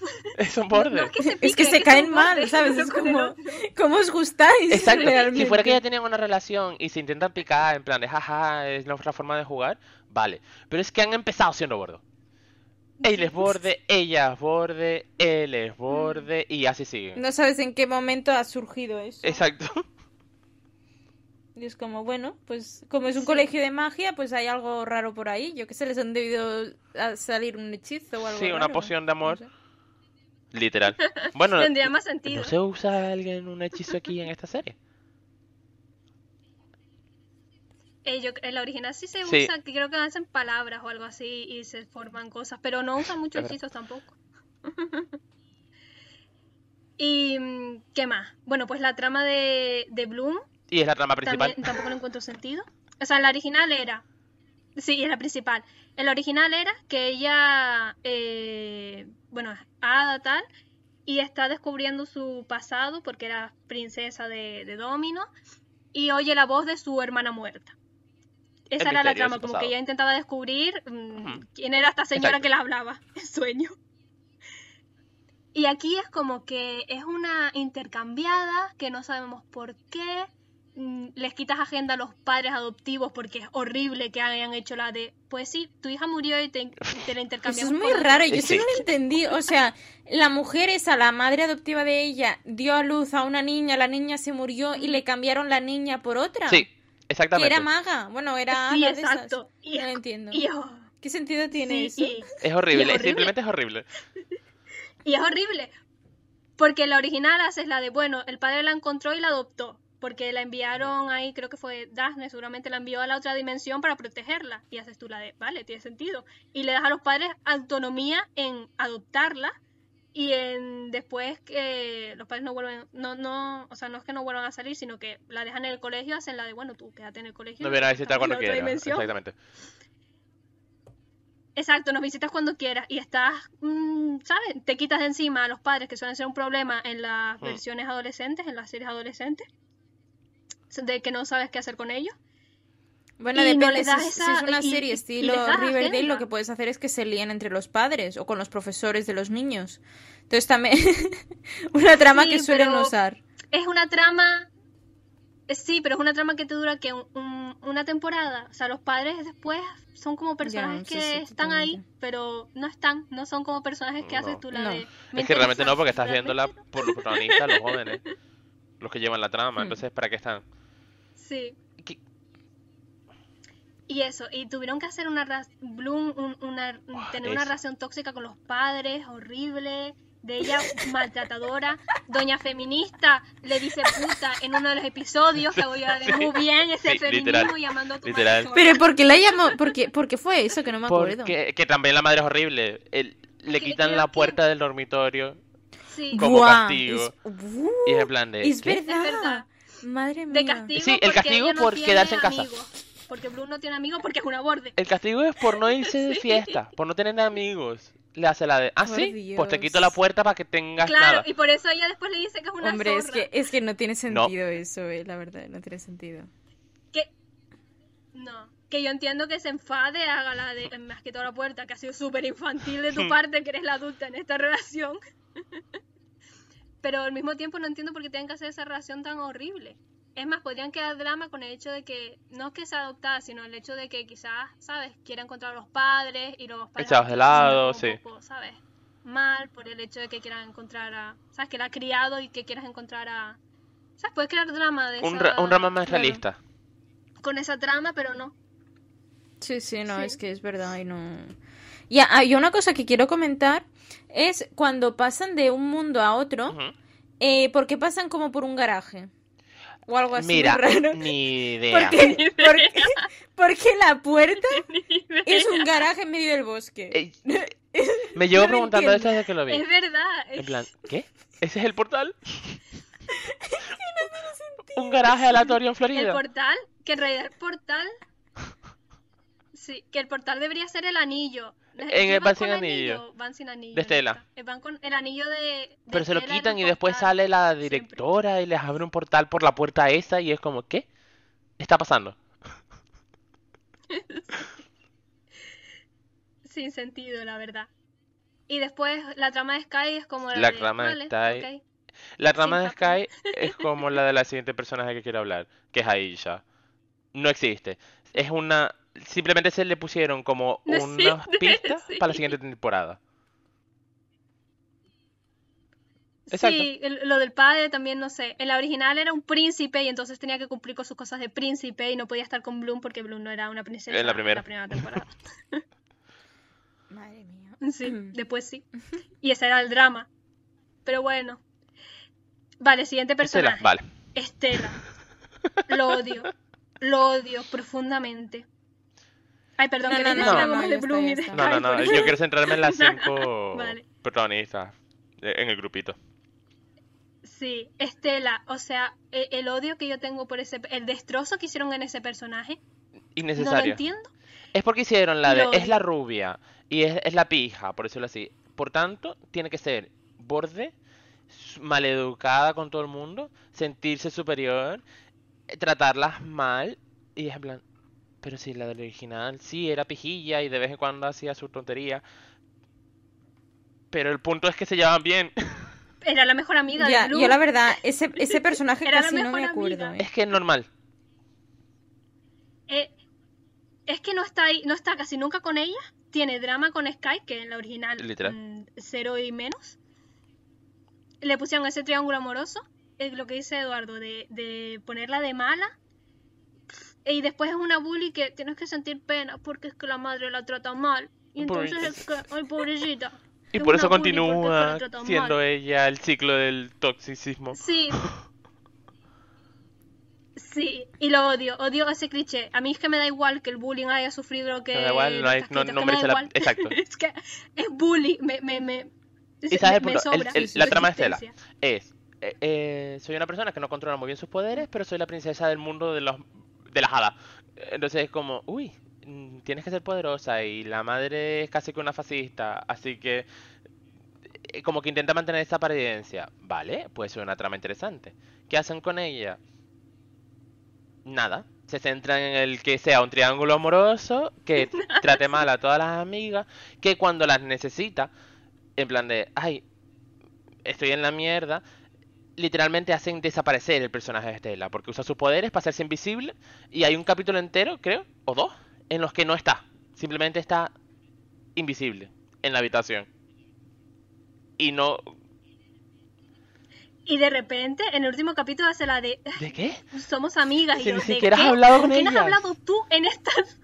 es un No, borde. no es que se Es piquen, que se son caen mal, ¿sabes? Es como. ¿cómo os gustáis? Exacto, si fuera que ya tenían una relación y se intentan picar en plan de jaja, es nuestra forma de jugar, vale. Pero es que han empezado siendo bordo. Él es borde, ella es borde, él es borde y así siguen. No sabes en qué momento ha surgido eso. Exacto. Y es como, bueno, pues como es un Sí. colegio de magia, pues hay algo raro por ahí. Yo que sé, les han debido a salir un hechizo o algo Sí, una raro. poción de amor. No sé. Literal. Bueno, Tendría más sentido. ¿no se usa alguien un hechizo aquí en esta serie? Eh, yo- en la original sí se Sí. usa, que creo que hacen palabras o algo así y se forman cosas, pero no usan muchos hechizos tampoco. y mm, ¿qué más? Bueno, pues la trama de, de Bloom Y es la trama principal. también tampoco le encuentro sentido. O sea, la original era. Sí, es la principal. En la original era que ella, eh, bueno, es hada tal, y está descubriendo su pasado porque era princesa de, de Domino y oye la voz de su hermana muerta. Esa El era la trama, como pasado. que ella intentaba descubrir mm, quién era esta señora Exacto. que la hablaba en sueño. Y aquí es como que es una intercambiada que no sabemos por qué. Mm, Les quitas agenda a los padres adoptivos porque es horrible que hayan hecho la de, pues sí, tu hija murió y te, la Eso intercambiamos. es muy por otra". raro, yo eso Sí. no lo entendí. O sea, la mujer esa, la madre adoptiva de ella, dio a luz a una niña, la niña se murió y le cambiaron la niña por otra. Sí, Que exactamente. era maga. Bueno, era Sí, hada de esas. exacto. Y No lo es- entiendo. Y, oh, ¿Qué sentido tiene sí, eso? y- Es horrible, es horrible. simplemente es horrible. Y es horrible. Porque la original haces la de, bueno, el padre la encontró y la adoptó. Porque la enviaron ahí, creo que fue Daphne, seguramente la envió a la otra dimensión para protegerla. Y haces tú la de, vale, tiene sentido. Y le das a los padres autonomía en adoptarla y en después que los padres no vuelven, no, no, o sea, no es que no vuelvan a salir, sino que la dejan en el colegio, hacen la de, bueno, tú quédate en el colegio. No nosotros visitar cuando en otra quiera. dimensión. Exactamente. Exacto, nos visitas cuando quieras y estás, mm, ¿sabes? Te quitas de encima a los padres, que suelen ser un problema en las Hmm. versiones adolescentes, en las series adolescentes, de que no sabes qué hacer con ellos. Bueno, Y no depende. le si, das es- si esa- es una y- serie estilo Riverdale, agenda. lo que puedes hacer es que se líen entre los padres o con los profesores de los niños. Entonces también una trama Sí, que suelen usar. Es una trama, eh, sí, pero es una trama que te dura que un- un- una temporada. O sea, los padres después son como personajes sí, que sí, están ahí, pero no están, no son como personajes que haces No. tú la No. de... ¿me Es que realmente no, porque estás viéndola no. por los protagonistas, los jóvenes, los que llevan la trama. Hmm. Entonces, ¿para qué están? Sí. ¿Qué- Y eso, y tuvieron que hacer una ra- Bloom, un- una, Ah, tener una relación tóxica con los padres, horrible, de ella maltratadora, doña feminista le dice puta en uno de los episodios, que voy a ver muy bien ese Sí, feminismo literal, llamando a tu literal. madre Pero ¿por qué la llamó? ¿Por qué, por qué fue eso? Que no me acuerdo. Porque que también la madre es horrible. El- le quitan la que- puerta del dormitorio Sí, como castigo. Es, uh, y es en plan de. es ¿qué? verdad. Madre mía. de castigo Sí, el castigo no por quedarse en casa. amigos, porque Blue no tiene amigos porque es una borde. El castigo es por no irse de fiesta, por no tener amigos. Le hace la de. Ah, Por sí, pues te quito Dios. la puerta para que tengas Claro, nada. y por eso ella después le dice que es una Hombre, es zorra. que, es que no tiene sentido eso, eh, la verdad, no tiene sentido. que no que yo entiendo que se enfade haga la de más que toda la puerta que ha sido súper infantil de tu parte que eres la adulta en esta relación pero al mismo tiempo no entiendo por qué tienen que hacer esa relación tan horrible. Es más podrían quedar drama con el hecho de que no es que sea adoptada sino el hecho de que quizás sabes quiera encontrar a los padres y los padres Echados de lado, sí. poco, sabes mal por el hecho de que quieran encontrar a sabes que la ha criado y que quieras encontrar a sabes puedes crear drama de Un, esa- ra- un rama más realista. con esa trama pero no Sí, sí, no, Sí. es que es verdad y no... Ya, hay una cosa que quiero comentar es cuando pasan de un mundo a otro, eh, ¿por qué pasan como por un garaje? O algo así Mira, raro. ni idea. ¿Por qué? ¿Por qué? Porque la puerta es un garaje en medio del bosque. Eh, me llevo No preguntando eso desde que lo vi. Es verdad. En plan, ¿qué? ¿Ese es el portal? Un garaje aleatorio en El Florida. portal, que en realidad el portal. Sí, que el portal debería ser el anillo. En ¿Sí el van sin anillo. Van sin anillo. De Estela. Eh, Van con el anillo de. de Pero se lo quitan y después sale la siempre. directora y les abre un portal por la puerta esa y es como, ¿qué? está pasando? Sin sentido, la verdad. Y después la trama de Sky es como la, La de, trama de Sky-. La trama de. Sky es como la de la siguiente personaje que quiero hablar, que es Aisha. No existe. Es una... Simplemente se le pusieron como No unas pistas sí. para la siguiente temporada. Exacto. Sí, el- lo del padre también, no sé. En la original era un príncipe y entonces tenía que cumplir con sus cosas de príncipe y no podía estar con Bloom porque Bloom no era una princesa En la primera. temporada. Madre mía. Sí, después sí. Y ese era el drama. Pero bueno. Vale, siguiente Estela, personaje. vale. Estela. Lo odio. Lo odio profundamente. Ay, perdón, No, que no, no, no, de Bloom y de. No, no, no. Yo quiero centrarme en las cinco Vale. protagonistas en el grupito. Sí, Estela, o sea, e- el, odio que yo tengo por ese, el destrozo que hicieron en ese personaje, no lo Innecesario. entiendo. Es porque hicieron la de Lo es la rubia y es, es la pija, por decirlo así. Por tanto, tiene que ser borde, maleducada con todo el mundo, sentirse superior, tratarlas mal y es en plan, pero si la del original sí era pijilla y de vez en cuando hacía su tontería. Pero el punto es que se llevaban bien. Era la mejor amiga Ya, de Blue. yo la verdad, ese, ese personaje Era casi no me acuerdo. eh. Es que es normal. Eh, es que no está ahí, no está casi nunca con ella. Tiene drama con Sky, que en la original Literal. mm, cero y menos. Le pusieron ese triángulo amoroso, es lo que dice Eduardo, de, de ponerla de mala. Y después es una bully que tienes que sentir pena porque es que la madre la trata mal. Y entonces es que, ay, pobrecita. Y es por eso continúa siendo mal. ella el ciclo del toxicismo. Sí. Sí, y lo odio, odio ese cliché. A mí es que me da igual que el bullying haya sufrido lo que. Me da igual, no hay- no- no que me da merece la- exacto. es que es bullying, me. me, me Y sabes el me punto, el- sobra el- su la trama de Estela existencia. es, eh, eh, soy una persona que no controla muy bien sus poderes, pero soy la princesa del mundo de los de las hadas. Entonces es como, uy, tienes que ser poderosa y la madre es casi que una fascista, así que eh, como que intenta mantener esa apariencia. Vale, pues es una trama interesante. ¿Qué hacen con ella? Nada. Se centran en el que sea un triángulo amoroso, que trate mal a todas las amigas, que cuando las necesita, en plan de, ay, estoy en la mierda, literalmente hacen desaparecer el personaje de Estela, porque usa sus poderes para hacerse invisible, y hay un capítulo entero, creo, o dos, en los que no está, simplemente está invisible en la habitación. Y no... Y de repente, en el último capítulo hace la de ¿De qué? somos amigas. Si y yo, ni ¿de siquiera has qué? hablado con ¿Por qué no has ellas? hablado tú en estas?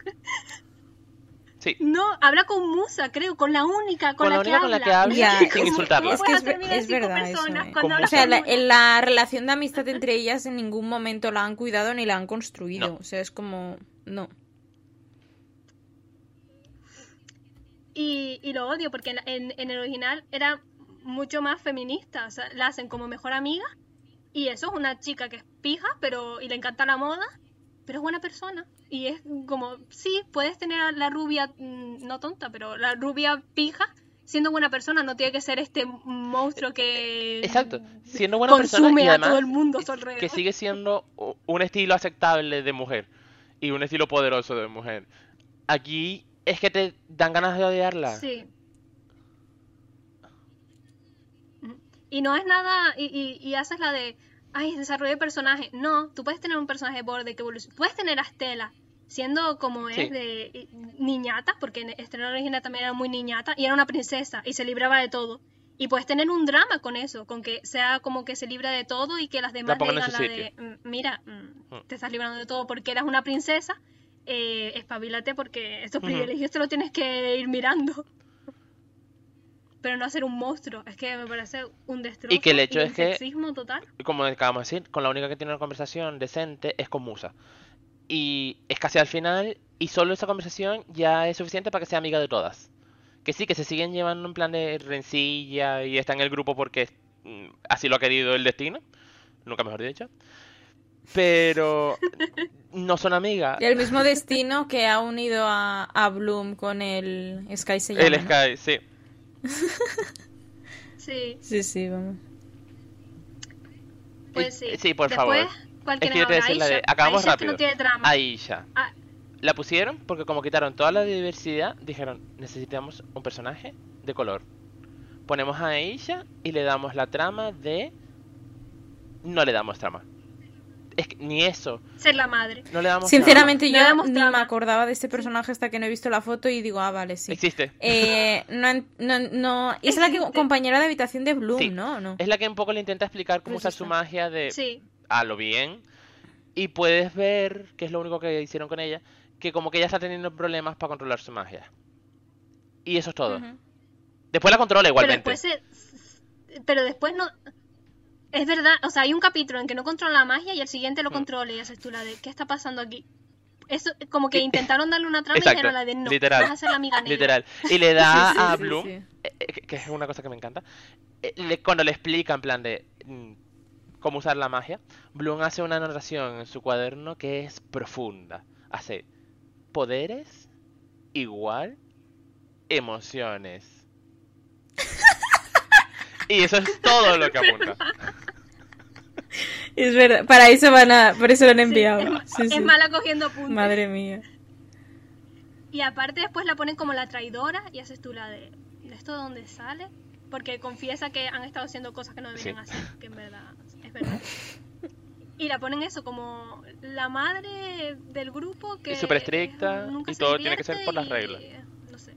Sí. No, habla con Musa, creo, con la única con, Con la la, única que con la habla. que habla Ya, ¿Cómo- sin insultarla. Es que es, verdad eso. personas eh. cuando Con hablas O sea, la, en la relación de amistad entre ellas en ningún momento la han cuidado ni la han construido. No. O sea, es como... No. Y, y lo odio porque en, en- en el original era mucho más feminista. O sea, la hacen como mejor amiga. Y eso es una chica que es pija, pero y le encanta la moda, pero es buena persona. Y es como, sí, puedes tener a la rubia, mm, no tonta, pero la rubia pija, siendo buena persona, no tiene que ser este monstruo que Exacto. Siendo buena persona y a además todo el mundo a su alrededor. que sigue siendo un estilo aceptable de mujer y un estilo poderoso de mujer. Aquí es que te dan ganas de odiarla. Sí. Y no es nada, y, y, y haces la de, ay, desarrollo de personaje. No, tú puedes tener un personaje borde que evoluciona. Puedes tener a Estela siendo como Sí. es de y- niñata, porque en Estela original también era muy niñata, y era una princesa y se libraba de todo. Y puedes tener un drama con eso, con que sea como que se libra de todo y que las demás en digan la de. "Mm, mira, mm, Mm. te estás librando de todo porque eras una princesa, eh, espabilate porque estos privilegios te los tienes que ir mirando pero no hacer un monstruo. Es que me parece un destrozo. Y que el hecho es que- sexismo total. Como acabamos de decir, con la única que tiene una conversación decente es con Musa. Y es casi al final, y solo esa conversación ya es suficiente para que sea amiga de todas. Que sí, que se siguen llevando en plan de rencilla y está en el grupo porque mm, así lo ha querido el destino. Nunca mejor dicho. Pero no son amigas. Y el mismo destino que ha unido a, a Bloom con el Sky se llama, El ¿no? Sky, sí. Sí, Sí, sí, vamos. pues sí. Eh, sí, por Después, favor. ¿Cuál Es que quieren yo te ahora? decir la de- Aisha. acabamos Aisha es que rápido. no tiene trama. Aisha. Ah, La pusieron porque como quitaron toda la diversidad, dijeron, necesitamos un personaje de color. Ponemos a Aisha y le damos la trama de... No le damos trama. Es que ni eso. ser la madre. No le damos Sinceramente yo ni me acordaba de este personaje hasta que no he visto la foto y digo, ah, vale, sí. Existe. Eh, no, no, no, es la que compañera de habitación de Bloom, Sí. ¿no? ¿O no? Es la que un poco le intenta explicar cómo Pues usar su magia de Sí. a lo bien. Y puedes ver, que es lo único que hicieron con ella, que como que ella está teniendo problemas para controlar su magia. Y eso es todo. Después la controla Pero igualmente. después, se- pero después no... Es verdad, o sea, hay un capítulo en que no controla la magia y el siguiente lo Mm. controla y haces tú la de, ¿qué está pasando aquí? Eso, como que Y- intentaron darle una trama y Exacto, dijeron la de, no, literal, vas a ser la amiga negra. Literal. Y le da Sí, sí, a sí, Bloom, sí. eh, eh, que es una cosa que me encanta, eh, le- cuando le explica en plan de mm, cómo usar la magia, Bloom hace una narración en su cuaderno que es profunda. Hace poderes igual emociones. Y eso es todo lo que apunta. Es verdad, para eso van a, por eso lo han Sí, enviado. es, ma- Sí, es sí. mala cogiendo apuntes. Madre mía. Y aparte después la ponen como la traidora y haces tú la de, ¿de esto de dónde sale? Porque confiesa que han estado haciendo cosas que no deberían Sí. hacer, que en verdad es verdad. Y la ponen eso como la madre del grupo que... Es súper estricta y todo tiene que ser por las y- reglas. No sé.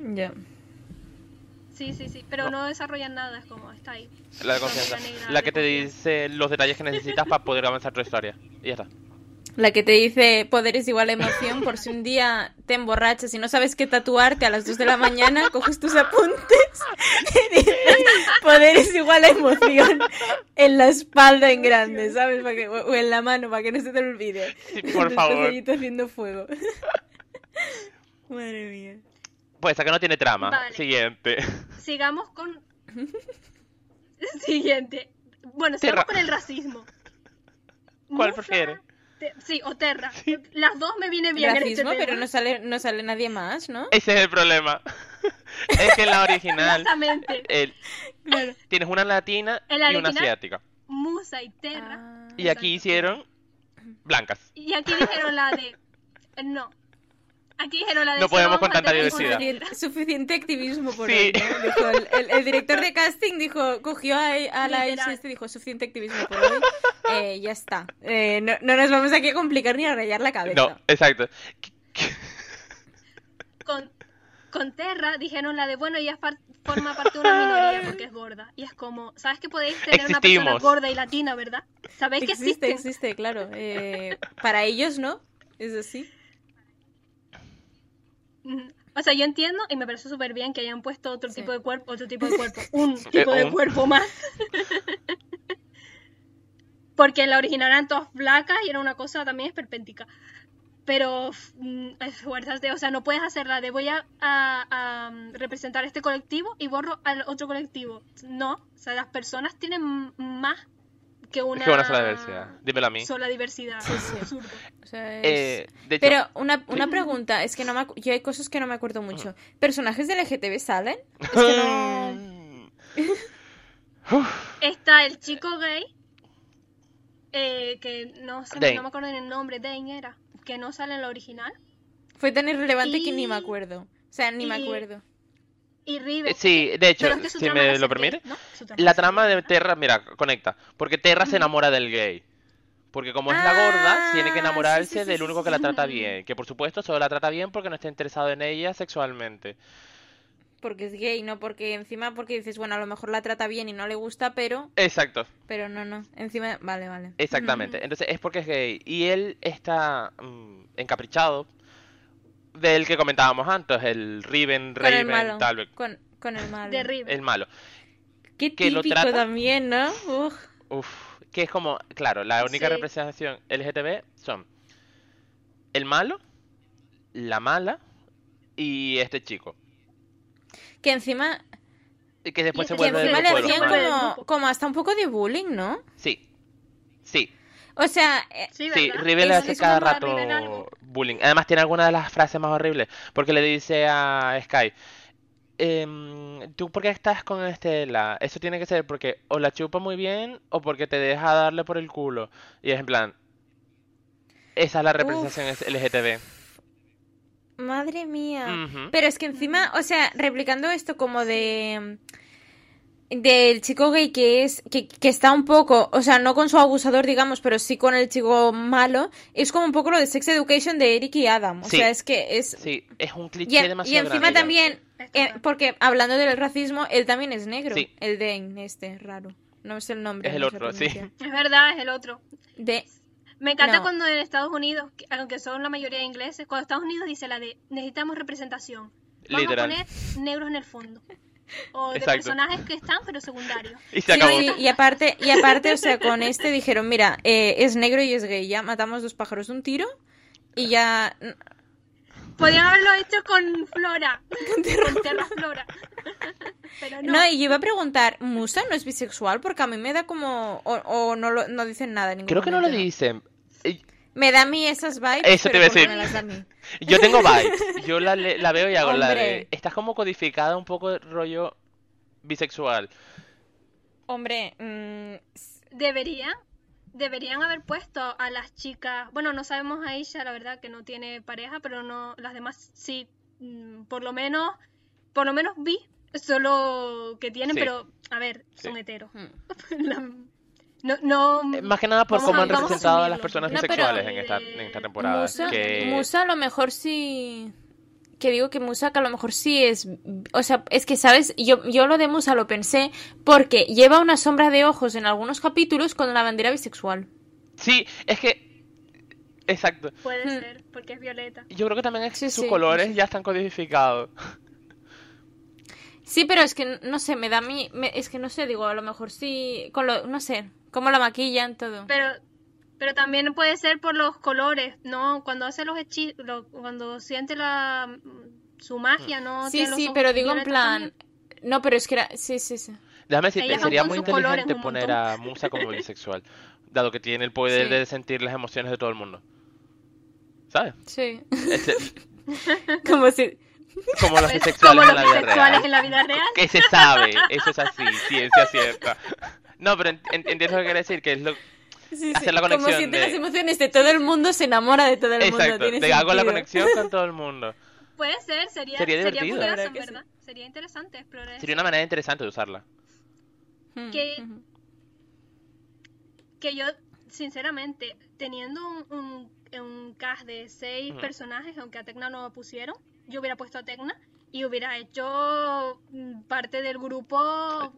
Ya. Sí, sí, sí. Pero no, desarrollan nada, es como, está ahí. La de confianza. la que te dice los detalles que necesitas para poder avanzar tu historia. Y ya está. La que te dice poderes igual a emoción, por si un día te emborrachas y no sabes qué tatuarte a las 2 de la mañana, coges tus apuntes y dices poderes igual a emoción en la espalda en grande, ¿sabes? Para que- o en la mano, para que no se te olvide. Sí, por favor. tú haciendo fuego. Madre mía. Pues esa que no tiene trama. Vale. Siguiente. Sigamos con... Siguiente. Bueno, Terra. sigamos con el racismo. ¿Cuál Musa, prefiere? Te- Sí, o Terra. Las dos me viene bien en este Racismo, pero no sale, no sale nadie más, ¿no? Ese es el problema. es que en la original Exactamente. el- Claro. tienes una latina la y una asiática. Musa y Terra. Ah. Y aquí hicieron blancas. Y aquí dijeron la de... No. Aquí dijeron la de... No podemos con tanta diversidad. Suficiente, activismo por Sí. hoy, ¿no? Dijo el, el- el director de casting dijo, cogió a, a la. Elsa este y dijo, suficiente activismo por hoy. Eh, ya está. Eh, no, no nos vamos aquí a complicar ni a rayar la cabeza. No, exacto. Con, con Terra dijeron la de, bueno, par- forma parte de una minoría porque es gorda. Y es como, ¿sabes que podéis tener una persona gorda y latina, verdad? ¿Sabéis que Existe, existe, claro. Eh, para ellos no, es así. O sea, yo entiendo y me parece súper bien que hayan puesto otro Sí. tipo de cuerpo, otro tipo de cuerpo, un tipo de cuerpo más. Porque en la original eran todas flacas y era una cosa también esperpéntica. Pero mm, esfuérzate, o sea, no puedes hacerla de voy a, a- a, mm, representar este colectivo y borro al otro colectivo. No, o sea, las personas tienen más que una, Es que una sola diversidad. Dímelo a mí. sola diversidad. Sí, sí. Absurdo. O sea, es- Eh, de hecho, Pero una, una pregunta, es que no me acu- yo hay cosas que no me acuerdo mucho. ¿Personajes de LGTB salen? Es que no... Está el chico gay, eh, que no, sé, no me acuerdo el nombre, Dane era, que no sale en la original. Fue tan irrelevante que ni me acuerdo. O sea, ni me acuerdo. Y River. Eh, sí, de hecho, es que si me lo permite, gay, ¿no? Su trama la trama de Terra, mira, conecta. Porque Terra se enamora del gay. Porque como es la gorda, tiene Ah, que enamorarse sí, sí, del único que la trata bien. Que por supuesto solo la trata bien porque no está interesado en ella sexualmente. Porque es gay, no porque encima porque dices, bueno, a lo mejor la trata bien y no le gusta, pero Exacto, pero no, no. Encima, vale, vale. exactamente. Entonces es porque es gay. Y él está mm, encaprichado del que comentábamos antes, el Riven, Con el malo. tal vez. Con, con el malo. De River. El malo. Qué que lo típico trata- también, ¿no? Uf. Uf, que es como, claro, la única Sí. representación LGTB son el malo, la mala y este chico. Que encima, Y que después Y se que vuelve chico encima el le hacían como, como hasta un poco de bullying, ¿no? Sí, sí, O sea, eh, Sí, sí, hace cada rato bullying. Además tiene algunas de las frases más horribles, porque le dice a Sky, em, ¿tú por qué estás con Estela? Eso tiene que ser porque o la chupa muy bien o porque te deja darle por el culo. Y es en plan, esa es la representación LGTB. madre mía. Pero es que encima, o sea, replicando esto como de del chico gay que es que, que está un poco, o sea, no con su abusador, digamos, pero sí con el chico malo, es como un poco lo de Sex Education de Eric y Adam. O Sí. sea, es que es Sí, es un y, cliché y demasiado encima grande ya. también, Es eh, porque hablando del racismo, él también es negro. Sí. El Dane, este, raro. No sé el nombre. Es el otro, sí. Es verdad, es el otro. De, Me encanta No. cuando en Estados Unidos, que- aunque son la mayoría de ingleses, cuando Estados Unidos dice la de necesitamos representación. Vamos Literal. a poner negros en el fondo. O de Exacto. personajes que están pero secundarios. Y se Sí, acabó. sí, y aparte, y aparte, o sea, con este dijeron, mira, eh, es negro y es gay, ya matamos dos pájaros de un tiro y ya... Podrían haberlo hecho con Flora. Con Terra Flora. pero no. No, y yo iba a preguntar, ¿Musa no es bisexual? Porque a mí me da como... O, o no, lo, no dicen nada en ningún Creo que no lo dicen. Me da a mí esas vibes, Eso te pero iba a decir. me las da a mí. Yo tengo vibes. Yo la, veo y hago la de. Estás como codificada un poco de rollo bisexual. Hombre, mm, Deberían, deberían haber puesto a las chicas. Bueno, no sabemos a ella, la verdad, que no tiene pareja, pero no, las demás sí. mm, Por lo menos, por lo menos vi solo que tienen, Sí. pero a ver, son Sí. heteros. mm. La- no, no, Eh, Más que nada por cómo han a representado a las personas No, bisexuales en esta, en esta temporada. Musa, que... Musa a lo mejor sí... Que digo que Musa que a lo mejor sí es... O sea, es que, ¿sabes? Yo, yo lo de Musa lo pensé porque lleva una sombra de ojos en algunos capítulos con la bandera bisexual. Sí, es que. Exacto. puede Hmm. ser, porque es violeta. Yo creo que también es que Sí, sus sí, colores sí. ya están codificados. Sí, pero es que no sé, me da a mí... me- es que no sé, digo, a lo mejor sí... Con lo, no sé, cómo la maquillan, todo. Pero, pero también puede ser por los colores, ¿no? Cuando hace los hechizos, cuando siente la su magia, ¿no? Sí, Tiene sí, pero digo en plan... también. No, pero es que era... Sí, sí, sí. Déjame decirte, sería muy inteligente poner a Musa como bisexual. Dado que tiene el poder Sí. de sentir las emociones de todo el mundo. ¿Sabes? Sí. Este- Como si... como los bisexuales como en la vida real. en la vida real. Que se sabe, eso es así, ciencia cierta. No, pero en- en- entiendo lo que quiere decir, que es lo... Sí, sí. Hacer la Como conexión siente de- las emociones de todo el mundo, se enamora de todo el mundo. Exacto, te hago la conexión con todo el mundo. Puede ser, sería, Sería sería, divertido. curioso, La verdad sí. Sería interesante explorar Sería una manera interesante de usarla. Mm, Que- ujú. que yo, sinceramente, teniendo un, un, un cast de seis Ujú. personajes, aunque a Tecna no lo pusieron, yo hubiera puesto a Tecna y hubiera hecho mm, parte del grupo.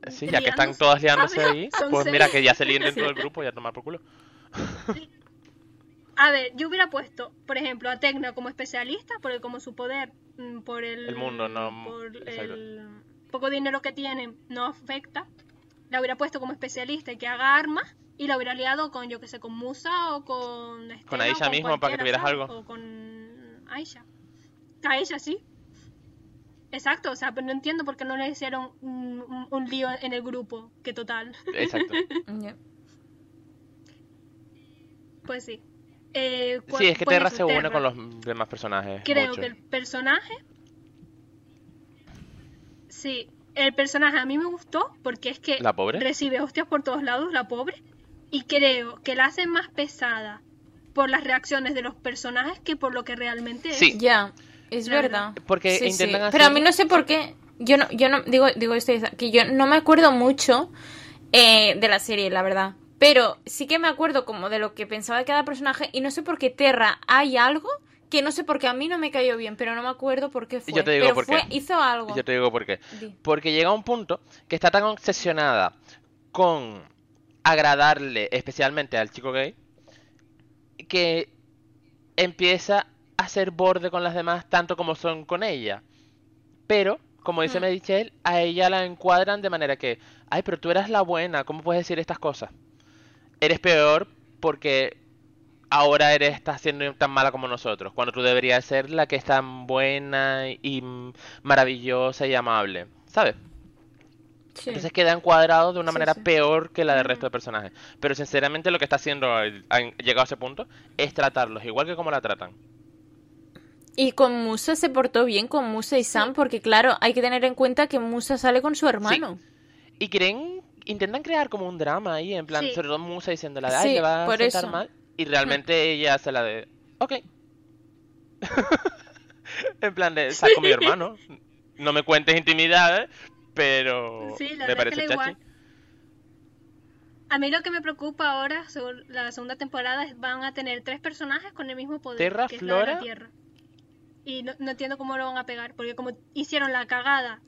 Sí, ya que están todas liándose Ah, ahí, pues seis. mira que ya se líen dentro del grupo y a tomar por culo. A ver, yo hubiera puesto, por ejemplo, a Tecna como especialista, porque como su poder, mm, por el, El mundo, no- por exacto. el poco dinero que tienen, no afecta. La hubiera puesto como especialista y que haga armas, y la hubiera liado con, yo que sé, con Musa o con Estela Aisha o con mismo, para que tuvieras ¿sabes? algo. O con Aisha. A ella sí. Exacto, o sea, pero no entiendo por qué no le hicieron un, un- un lío en el grupo, que total. Exacto. Ya. Pues sí. Eh, Sí, es que Terra se une Terra. con los demás personajes. Creo mucho. que el personaje. Sí, el personaje a mí me gustó porque es que ¿La pobre? recibe hostias por todos lados, la pobre. Y creo que la hacen más pesada por las reacciones de los personajes que por lo que realmente es. Sí. Ya, es verdad. Porque Sí, intentan sí. hacer... Pero a mí no sé por qué. Yo no, yo no digo, digo esto, que yo no me acuerdo mucho eh, de la serie, la verdad. Pero sí que me acuerdo como de lo que pensaba de cada personaje y no sé por qué Terra hay algo que no sé por qué a mí no me cayó bien, pero no me acuerdo por qué fue. Yo te digo pero por fue, qué. hizo algo. Yo te digo por qué. Porque llega un punto que está tan obsesionada con agradarle especialmente al chico gay que empieza a ser borde con las demás tanto como son con ella. Pero, como dice Hmm. Medichel, a ella la encuadran de manera que, ay, pero tú eras la buena, ¿cómo puedes decir estas cosas? Eres peor porque ahora eres, estás siendo tan mala como nosotros, cuando tú deberías ser la que es tan buena y mm, maravillosa y amable, ¿sabes? Sí. Entonces queda encuadrado de una Sí, manera sí. peor que la del Ujú. resto de personajes. Pero sinceramente lo que está haciendo, llegado a ese punto, es tratarlos igual que como la tratan. Y con Musa se portó bien, con Musa y Sam, porque claro, hay que tener en cuenta que Musa sale con su hermano. Y creen, intentan crear como un drama ahí, en plan, Sí. sobre todo Musa diciendo la de, ay, Sí, le va a por sentar eso. mal. Y realmente ella hace la de, ok. en plan de, con mi hermano. No me cuentes intimidades, pero Sí, la me parece chachi. igual. A mí lo que me preocupa ahora, sobre la segunda temporada, es van a tener tres personajes con el mismo poder, Terra, que es la de la Flora. Tierra. Y no, no entiendo cómo lo van a pegar, porque como hicieron la cagada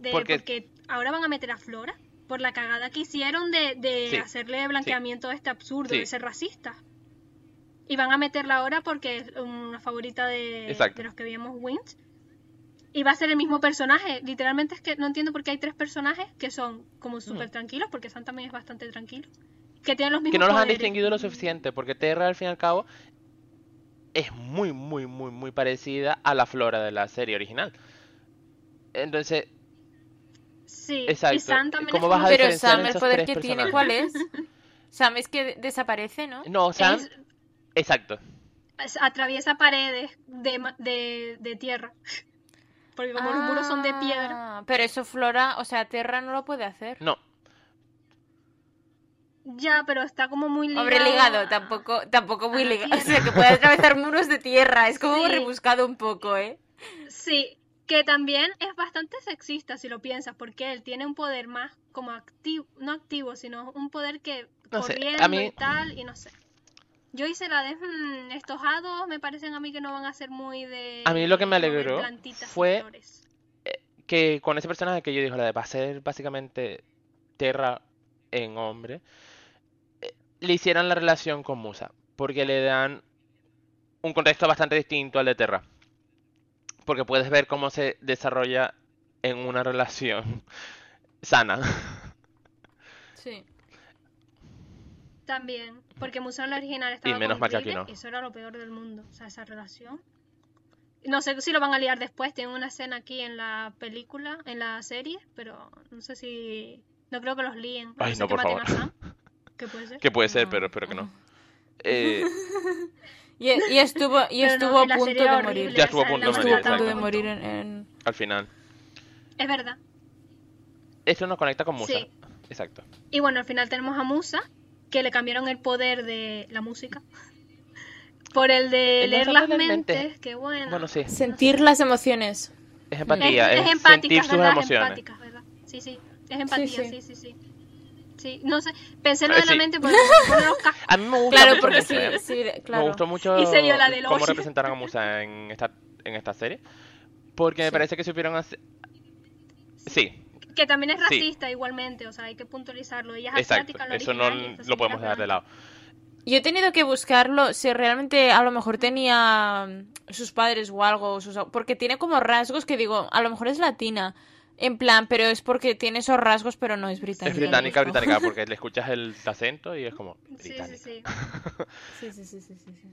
de Porque- porque, ahora van a meter a Flora por la cagada que hicieron de, de Sí, hacerle blanqueamiento a este absurdo Sí. de ser racista. Y van a meterla ahora porque es una favorita de, de los que vimos Wins. Y va a ser el mismo personaje. Literalmente es que no entiendo por qué hay tres personajes que son como súper tranquilos, porque Sam también es bastante tranquilo. Que tienen los mismos que no los han distinguido lo suficiente, porque Terra al fin y al cabo es muy, muy, muy, muy parecida a la flora de la serie original. Entonces, Sí, Exacto. y Sam también ¿Cómo es vas a Pero Sam, el poder que tiene? ¿cuál es? Sam es que de- desaparece, ¿no? no, Sam, es- exacto. es- atraviesa paredes de, ma- de, de tierra. Porque como los muros son de piedra. Ah, Pero eso Flora, o sea, Terra no lo puede hacer. No, Ya, pero está como muy ligado. Hombre, ligado, tampoco, tampoco muy ligado. O sea, que puede atravesar muros de tierra. Es como Sí. rebuscado un poco, ¿eh? Sí, que también es bastante sexista si lo piensas, porque él tiene un poder más como activo, no activo, sino un poder que No sé, a corriendo mí- y tal, y no sé. Yo hice la de "Hmm, estos hados, me parecen a mí que no van a ser muy de. A mí lo que me alegró fue- flores". que con ese personaje que yo digo, la de va a ser básicamente Terra en hombre, eh, le hicieran la relación con Musa, porque le dan un contexto bastante distinto al de Terra. Porque puedes ver cómo se desarrolla en una relación sana. Sí. También, porque Musa en la original estaba menos con mal que aquí Riley, no. y Eso era lo peor del mundo, o sea, esa relación. No sé si lo van a liar después, tienen una escena aquí en la película, en la serie, pero no sé si... No creo que los líen. Ay, no, que por favor. Que puede ser. Que puede ser, No. pero espero que no. Eh, Y, y estuvo, y no, estuvo la a punto de morir. Ya estuvo a punto Estuvo morir, punto de morir en, en- al final. Es verdad. Esto nos conecta con Musa. Sí. Exacto. Y bueno, al final tenemos a Musa, que le cambiaron el poder de la música. Por el de no leer las totalmente. mentes, que bueno. Bueno, sí. sentir las emociones. Es Es, empatía, es es, empática, sentir sus ¿verdad? Es emociones. empática, ¿verdad? Sí, sí. Es empatía, sí. sí, sí, sí. Sí, no sé. Pensé lo de la sí. mente porque me ponen los cascos. A mí me gusta Claro, mucho porque sí, ¿eh? sí, Me claro. gustó mucho Y se dio la del cómo representaron a Musa en esta, en esta serie. Porque me Sí. parece que supieron hacer... Sí, Que también es Sí. racista igualmente, o sea, hay que puntualizarlo. Ella es exacto. asiática, la Eso no lo podemos dejar de lado. Yo he tenido que buscarlo si realmente a lo mejor tenía mm, sus padres o algo, sus- porque tiene como rasgos que digo, a lo mejor es latina, en plan, pero es porque tiene esos rasgos, pero no es británica. Es británica, británica, porque le escuchas el acento y es como británica. sí. Sí, sí, sí, sí, sí, sí.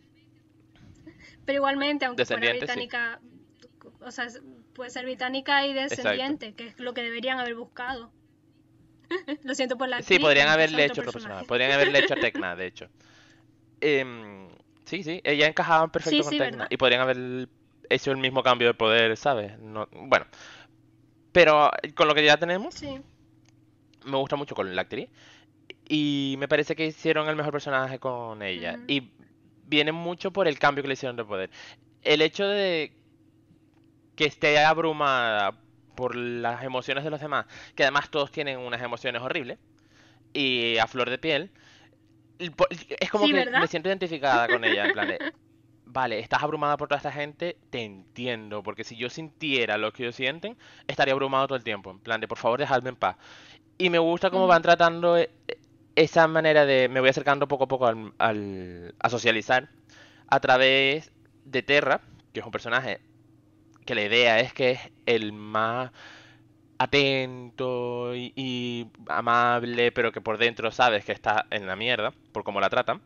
Pero igualmente, aunque fuera británica, o sea, puede ser británica y descendiente, que es lo que deberían haber buscado. lo siento por la Sí, actriz, podrían haberle hecho personaje. Podrían haberle hecho a Tecna, de hecho. Em, sí, sí, ella encajaba perfecto Sí, con sí, Tecna. ¿verdad? Y podrían haber hecho el mismo cambio de poder, ¿sabes? No, bueno. Pero con lo que ya tenemos, Sí, me gusta mucho con la actriz. Y me parece que hicieron el mejor personaje con ella. Y viene mucho por el cambio que le hicieron de poder. El hecho de que esté abrumada por las emociones de los demás, que además todos tienen unas emociones horribles y a flor de piel, es como Sí, que ¿verdad? me siento identificada con ella, en plan de, vale, estás abrumada por toda esta gente, te entiendo, porque si yo sintiera lo que ellos sienten, estaría abrumado todo el tiempo, en plan de, por favor, dejadme en paz. Y me gusta cómo van tratando eh, esa manera de, me voy acercando poco a poco al, al- a socializar a través de Terra, que es un personaje que la idea es que es el más atento y, y amable, pero que por dentro sabes que está en la mierda, por cómo la tratan.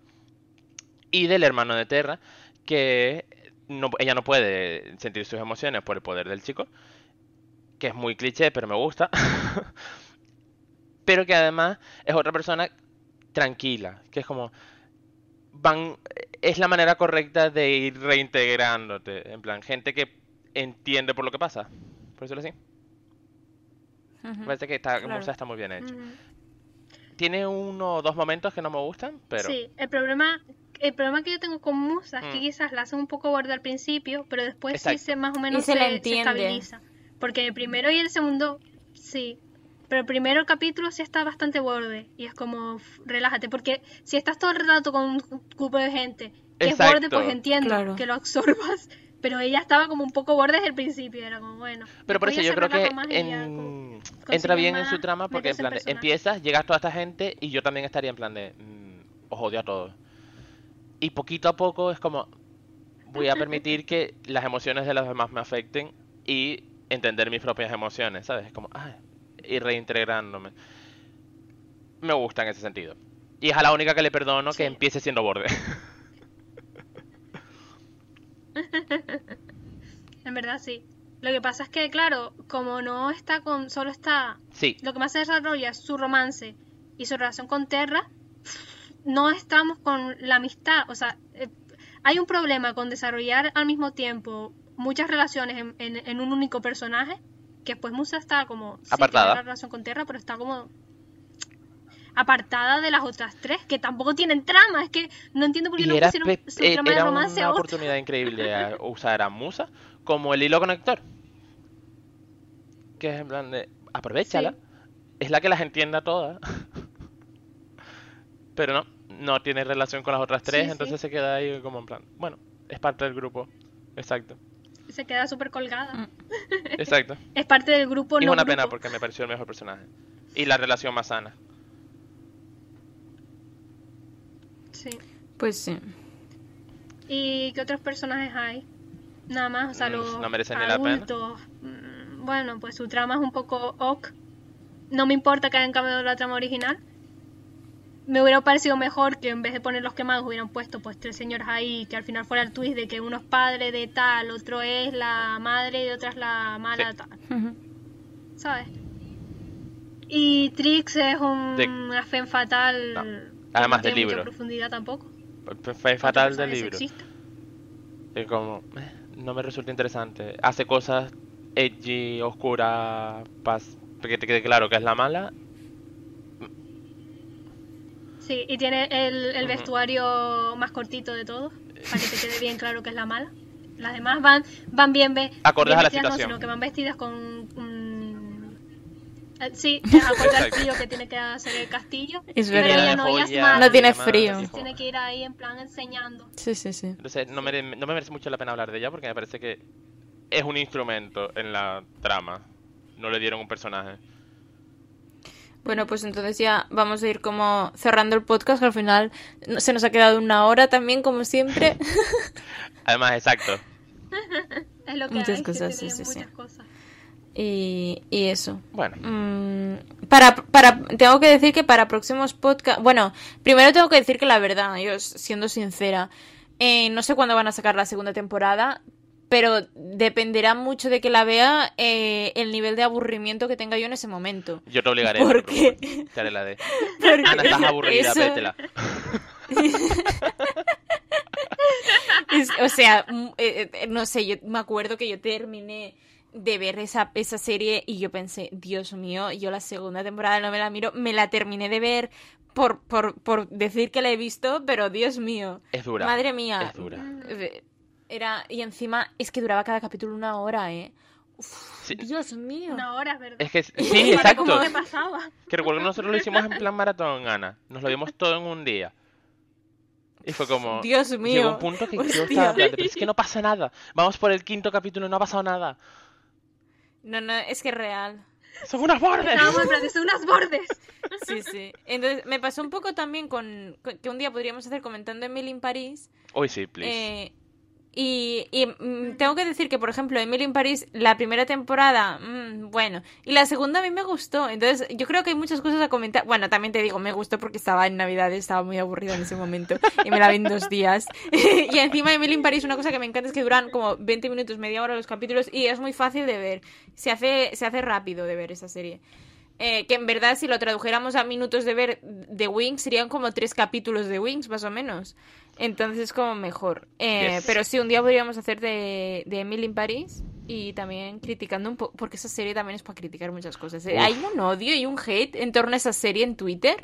Y del hermano de Terra, que no, ella no puede sentir sus emociones por el poder del chico, que es muy cliché, pero me gusta. pero que además es otra persona tranquila, que es como van es la manera correcta de ir reintegrándote, en plan gente que entiende por lo que pasa, por decirlo así. Me parece que está, Claro. Musa está muy bien hecho. Tiene uno o dos momentos que no me gustan, pero Sí, el problema, el problema que yo tengo con Musa es que Mm. quizás la hacen un poco borde al principio, pero después Exacto. sí se más o menos se estabiliza. Porque el primero y el segundo, sí. Pero el primero capítulo sí está bastante borde. Y es como, relájate. Porque si estás todo el rato con un grupo de gente que es borde, pues entiendo Claro. que lo absorbas. Pero ella estaba como un poco borde desde el principio. Era como, bueno. pero por eso yo creo que en- entra bien en su trama porque en plan de, empiezas, llegas toda esta gente y yo también estaría en plan de mm, os odio a todos. Y poquito a poco es como voy a permitir que las emociones de los demás me afecten y entender mis propias emociones, ¿sabes? Es como ay, ir reintegrándome. Me gusta en ese sentido. Y es a la única que le perdono que empiece siendo borde. En verdad sí. Lo que pasa es que, claro, como no está con. Solo está. sí, Lo que más se desarrolla es su romance y su relación con Terra. No estamos con la amistad. O sea, eh, hay un problema con desarrollar al mismo tiempo muchas relaciones en, en- en un único personaje. Que después Musa está como. sí, Apartada. tiene la relación con Terra, pero está como. Apartada de las otras tres, que tampoco tienen trama. Es que no entiendo por qué Y no era, pusieron su eh, trama de romance una a oportunidad increíble a usar a Musa como el hilo conector. Que es en plan de, aprovechala. Sí. Es la que las entiende a todas. Pero no, no tiene relación con las otras tres, Sí, sí. entonces se queda ahí como en plan, bueno, es parte del grupo. Exacto, Se queda súper colgada. Mm. exacto. Es parte del grupo Y es no una grupo. pena porque me pareció el mejor personaje. Y la relación más sana. Sí. Pues sí. ¿Y qué otros personajes hay? Nada más, o sea, Mm, los no merecen ni la pena. adultos. mm, Bueno, pues su trama es un poco ok. No me importa que hayan cambiado la trama original. Me hubiera parecido mejor que en vez de poner los quemados hubieran puesto pues tres señores ahí, que al final fuera el twist de que uno es padre de tal, otro es la madre y otra es la mala Sí. tal. ¿sabes? Y Trix es un De- una femme fatal No. que Además no del libro. profundidad tampoco. Fue fatal del libro. sexista. Es como, eh, no me resulta interesante. Hace cosas edgy, oscuras, paz, que te quede claro que es la mala. Sí, y tiene el, vestuario más cortito de todos, para que te quede bien claro que es la mala. Las demás van, van bien, ve- Acordes bien a la vestidas, no, sino que van vestidas con... eh, sí, acorde al frío que tiene que hacer el castillo. Es pero verdad. ella no, ella es mala. No tiene frío. Tiene que ir ahí en plan enseñando. Sí, sí, sí. Entonces no, mere- no me merece mucho la pena hablar de ella porque me parece que es un instrumento en la trama. No le dieron un personaje. Bueno, pues entonces ya vamos a ir como cerrando el podcast, que al final se nos ha quedado una hora también, como siempre. Además, exacto. Es lo que Muchas hay, cosas, sí, sí, sí. muchas cosas. Y, y eso. Bueno, Mm, para, para, tengo que decir que para próximos podcasts. Bueno, primero tengo que decir que la verdad, yo siendo sincera, eh, no sé cuándo van a sacar la segunda temporada, pero dependerá mucho de que la vea eh, el nivel de aburrimiento que tenga yo en ese momento. yo te obligaré. ¿Por no te haré la de. Porque Ana, estás aburrida, eso- vétela. Es- o sea, mm, eh, eh, no sé, yo me acuerdo que yo terminé de ver esa, esa serie y yo pensé, Dios mío, yo la segunda temporada no me la miro, me la terminé de ver por, por, por decir que la he visto, pero Dios mío, Es dura. madre mía. Es dura. Eh, Era, y encima es que duraba cada capítulo una hora, ¿eh? Uf, Sí. Dios mío. Una hora, es verdad. Es que sí, exacto. cómo me pasaba. Que recuerdo que nosotros lo hicimos en plan maratón, Ana. Nos lo dimos todo en un día. Y fue como. Dios mío. Llegó un punto que yo Hostia. estaba en plan de, pero es que no pasa nada. Vamos por el quinto capítulo y no ha pasado nada. No, no, es que es real. ¡Son unas bordes! Estábamos en "Son unas bordes. Sí, sí. Entonces, me pasó un poco también con, con- que un día podríamos hacer comentando Emily in París. Uy, sí, please. eh, y y, mm, tengo que decir que, por ejemplo, Emily in París, la primera temporada, mm, bueno, y la segunda a mí me gustó. Entonces, yo creo que hay muchas cosas a comentar. Bueno, también te digo, me gustó porque estaba en Navidad, estaba muy aburrida en ese momento y me la vi en dos días. y encima Emily in París, una cosa que me encanta es que duran como 20 minutos, media hora los capítulos y es muy fácil de ver. Se hace, se hace rápido de ver esa serie. Eh, que en verdad, si lo tradujéramos a minutos de ver de Wings, serían como tres capítulos de Wings, más o menos. Entonces es como mejor. Eh, Yes. Pero sí, un día podríamos hacer de, de Emily in Paris y también criticando un poco, porque esa serie también es para criticar muchas cosas. Eh, Uf. Hay un odio y un hate en torno a esa serie en Twitter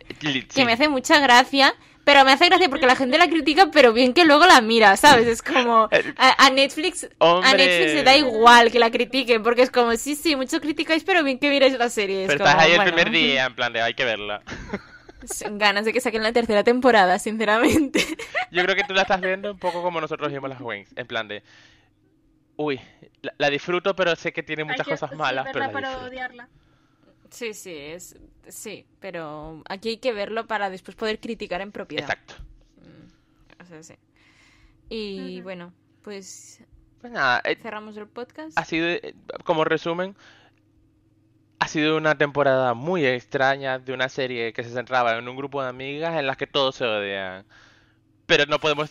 que me hace mucha gracia, pero me hace gracia porque la gente la critica, pero bien que luego la mira, ¿sabes? Es como a, a Netflix, a. Netflix le da igual que la critiquen, porque es como, sí, sí, mucho criticáis, pero bien que miráis la serie. Es Pero como, estás ahí el primer día, en plan de hay que verla. ganas de que saquen la tercera temporada, sinceramente. Yo creo que tú la estás viendo un poco como nosotros vimos las Wings. En plan de. Uy, la, la disfruto, pero sé que tiene Hay muchas que- cosas sí, malas, pero verla la para disfruto. odiarla. Sí, sí, es, sí, pero aquí hay que verlo para después poder criticar en propiedad. Exacto. O sea, sí. Y Ujú. bueno, pues Pues nada, eh, cerramos el podcast. ha sido, eh, como resumen, sido una temporada muy extraña de una serie que se centraba en un grupo de amigas en las que todos se odian. Pero no podemos...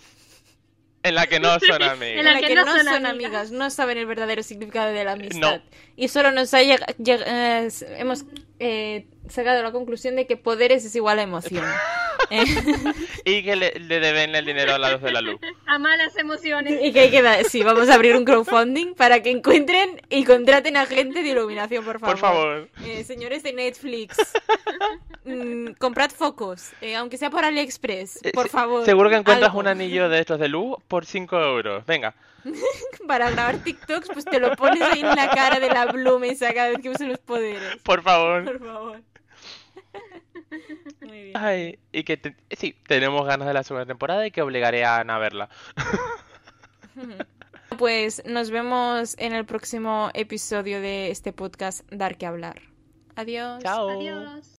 En la que no son amigas. En la la que no no son son amigas. amigas, no saben el verdadero significado de la amistad. No. Y solo nos ha lleg- lleg- eh, hemos eh, sacado la conclusión de que poderes es igual a emoción. Eh, Y que le, le deben el dinero a la luz de la luz. A malas emociones. y que hay que dar, sí, vamos a abrir un crowdfunding para que encuentren y contraten a gente de iluminación, por favor. Por favor. Eh, señores de Netflix, mm, comprad focos, eh, aunque sea por AliExpress, Eh, por favor. Seguro que encuentras algo. un anillo de estos de luz por 5 euros. Venga. Para grabar TikToks, pues te lo pones ahí en la cara de la Bloom esa cada vez que usen los poderes. Por favor. Por favor. Muy bien. Ay, y que te- sí, tenemos ganas de la segunda temporada y que obligaré a Ana a verla. Pues nos vemos en el próximo episodio de este podcast Dar que hablar. Adiós. Chao. Adiós.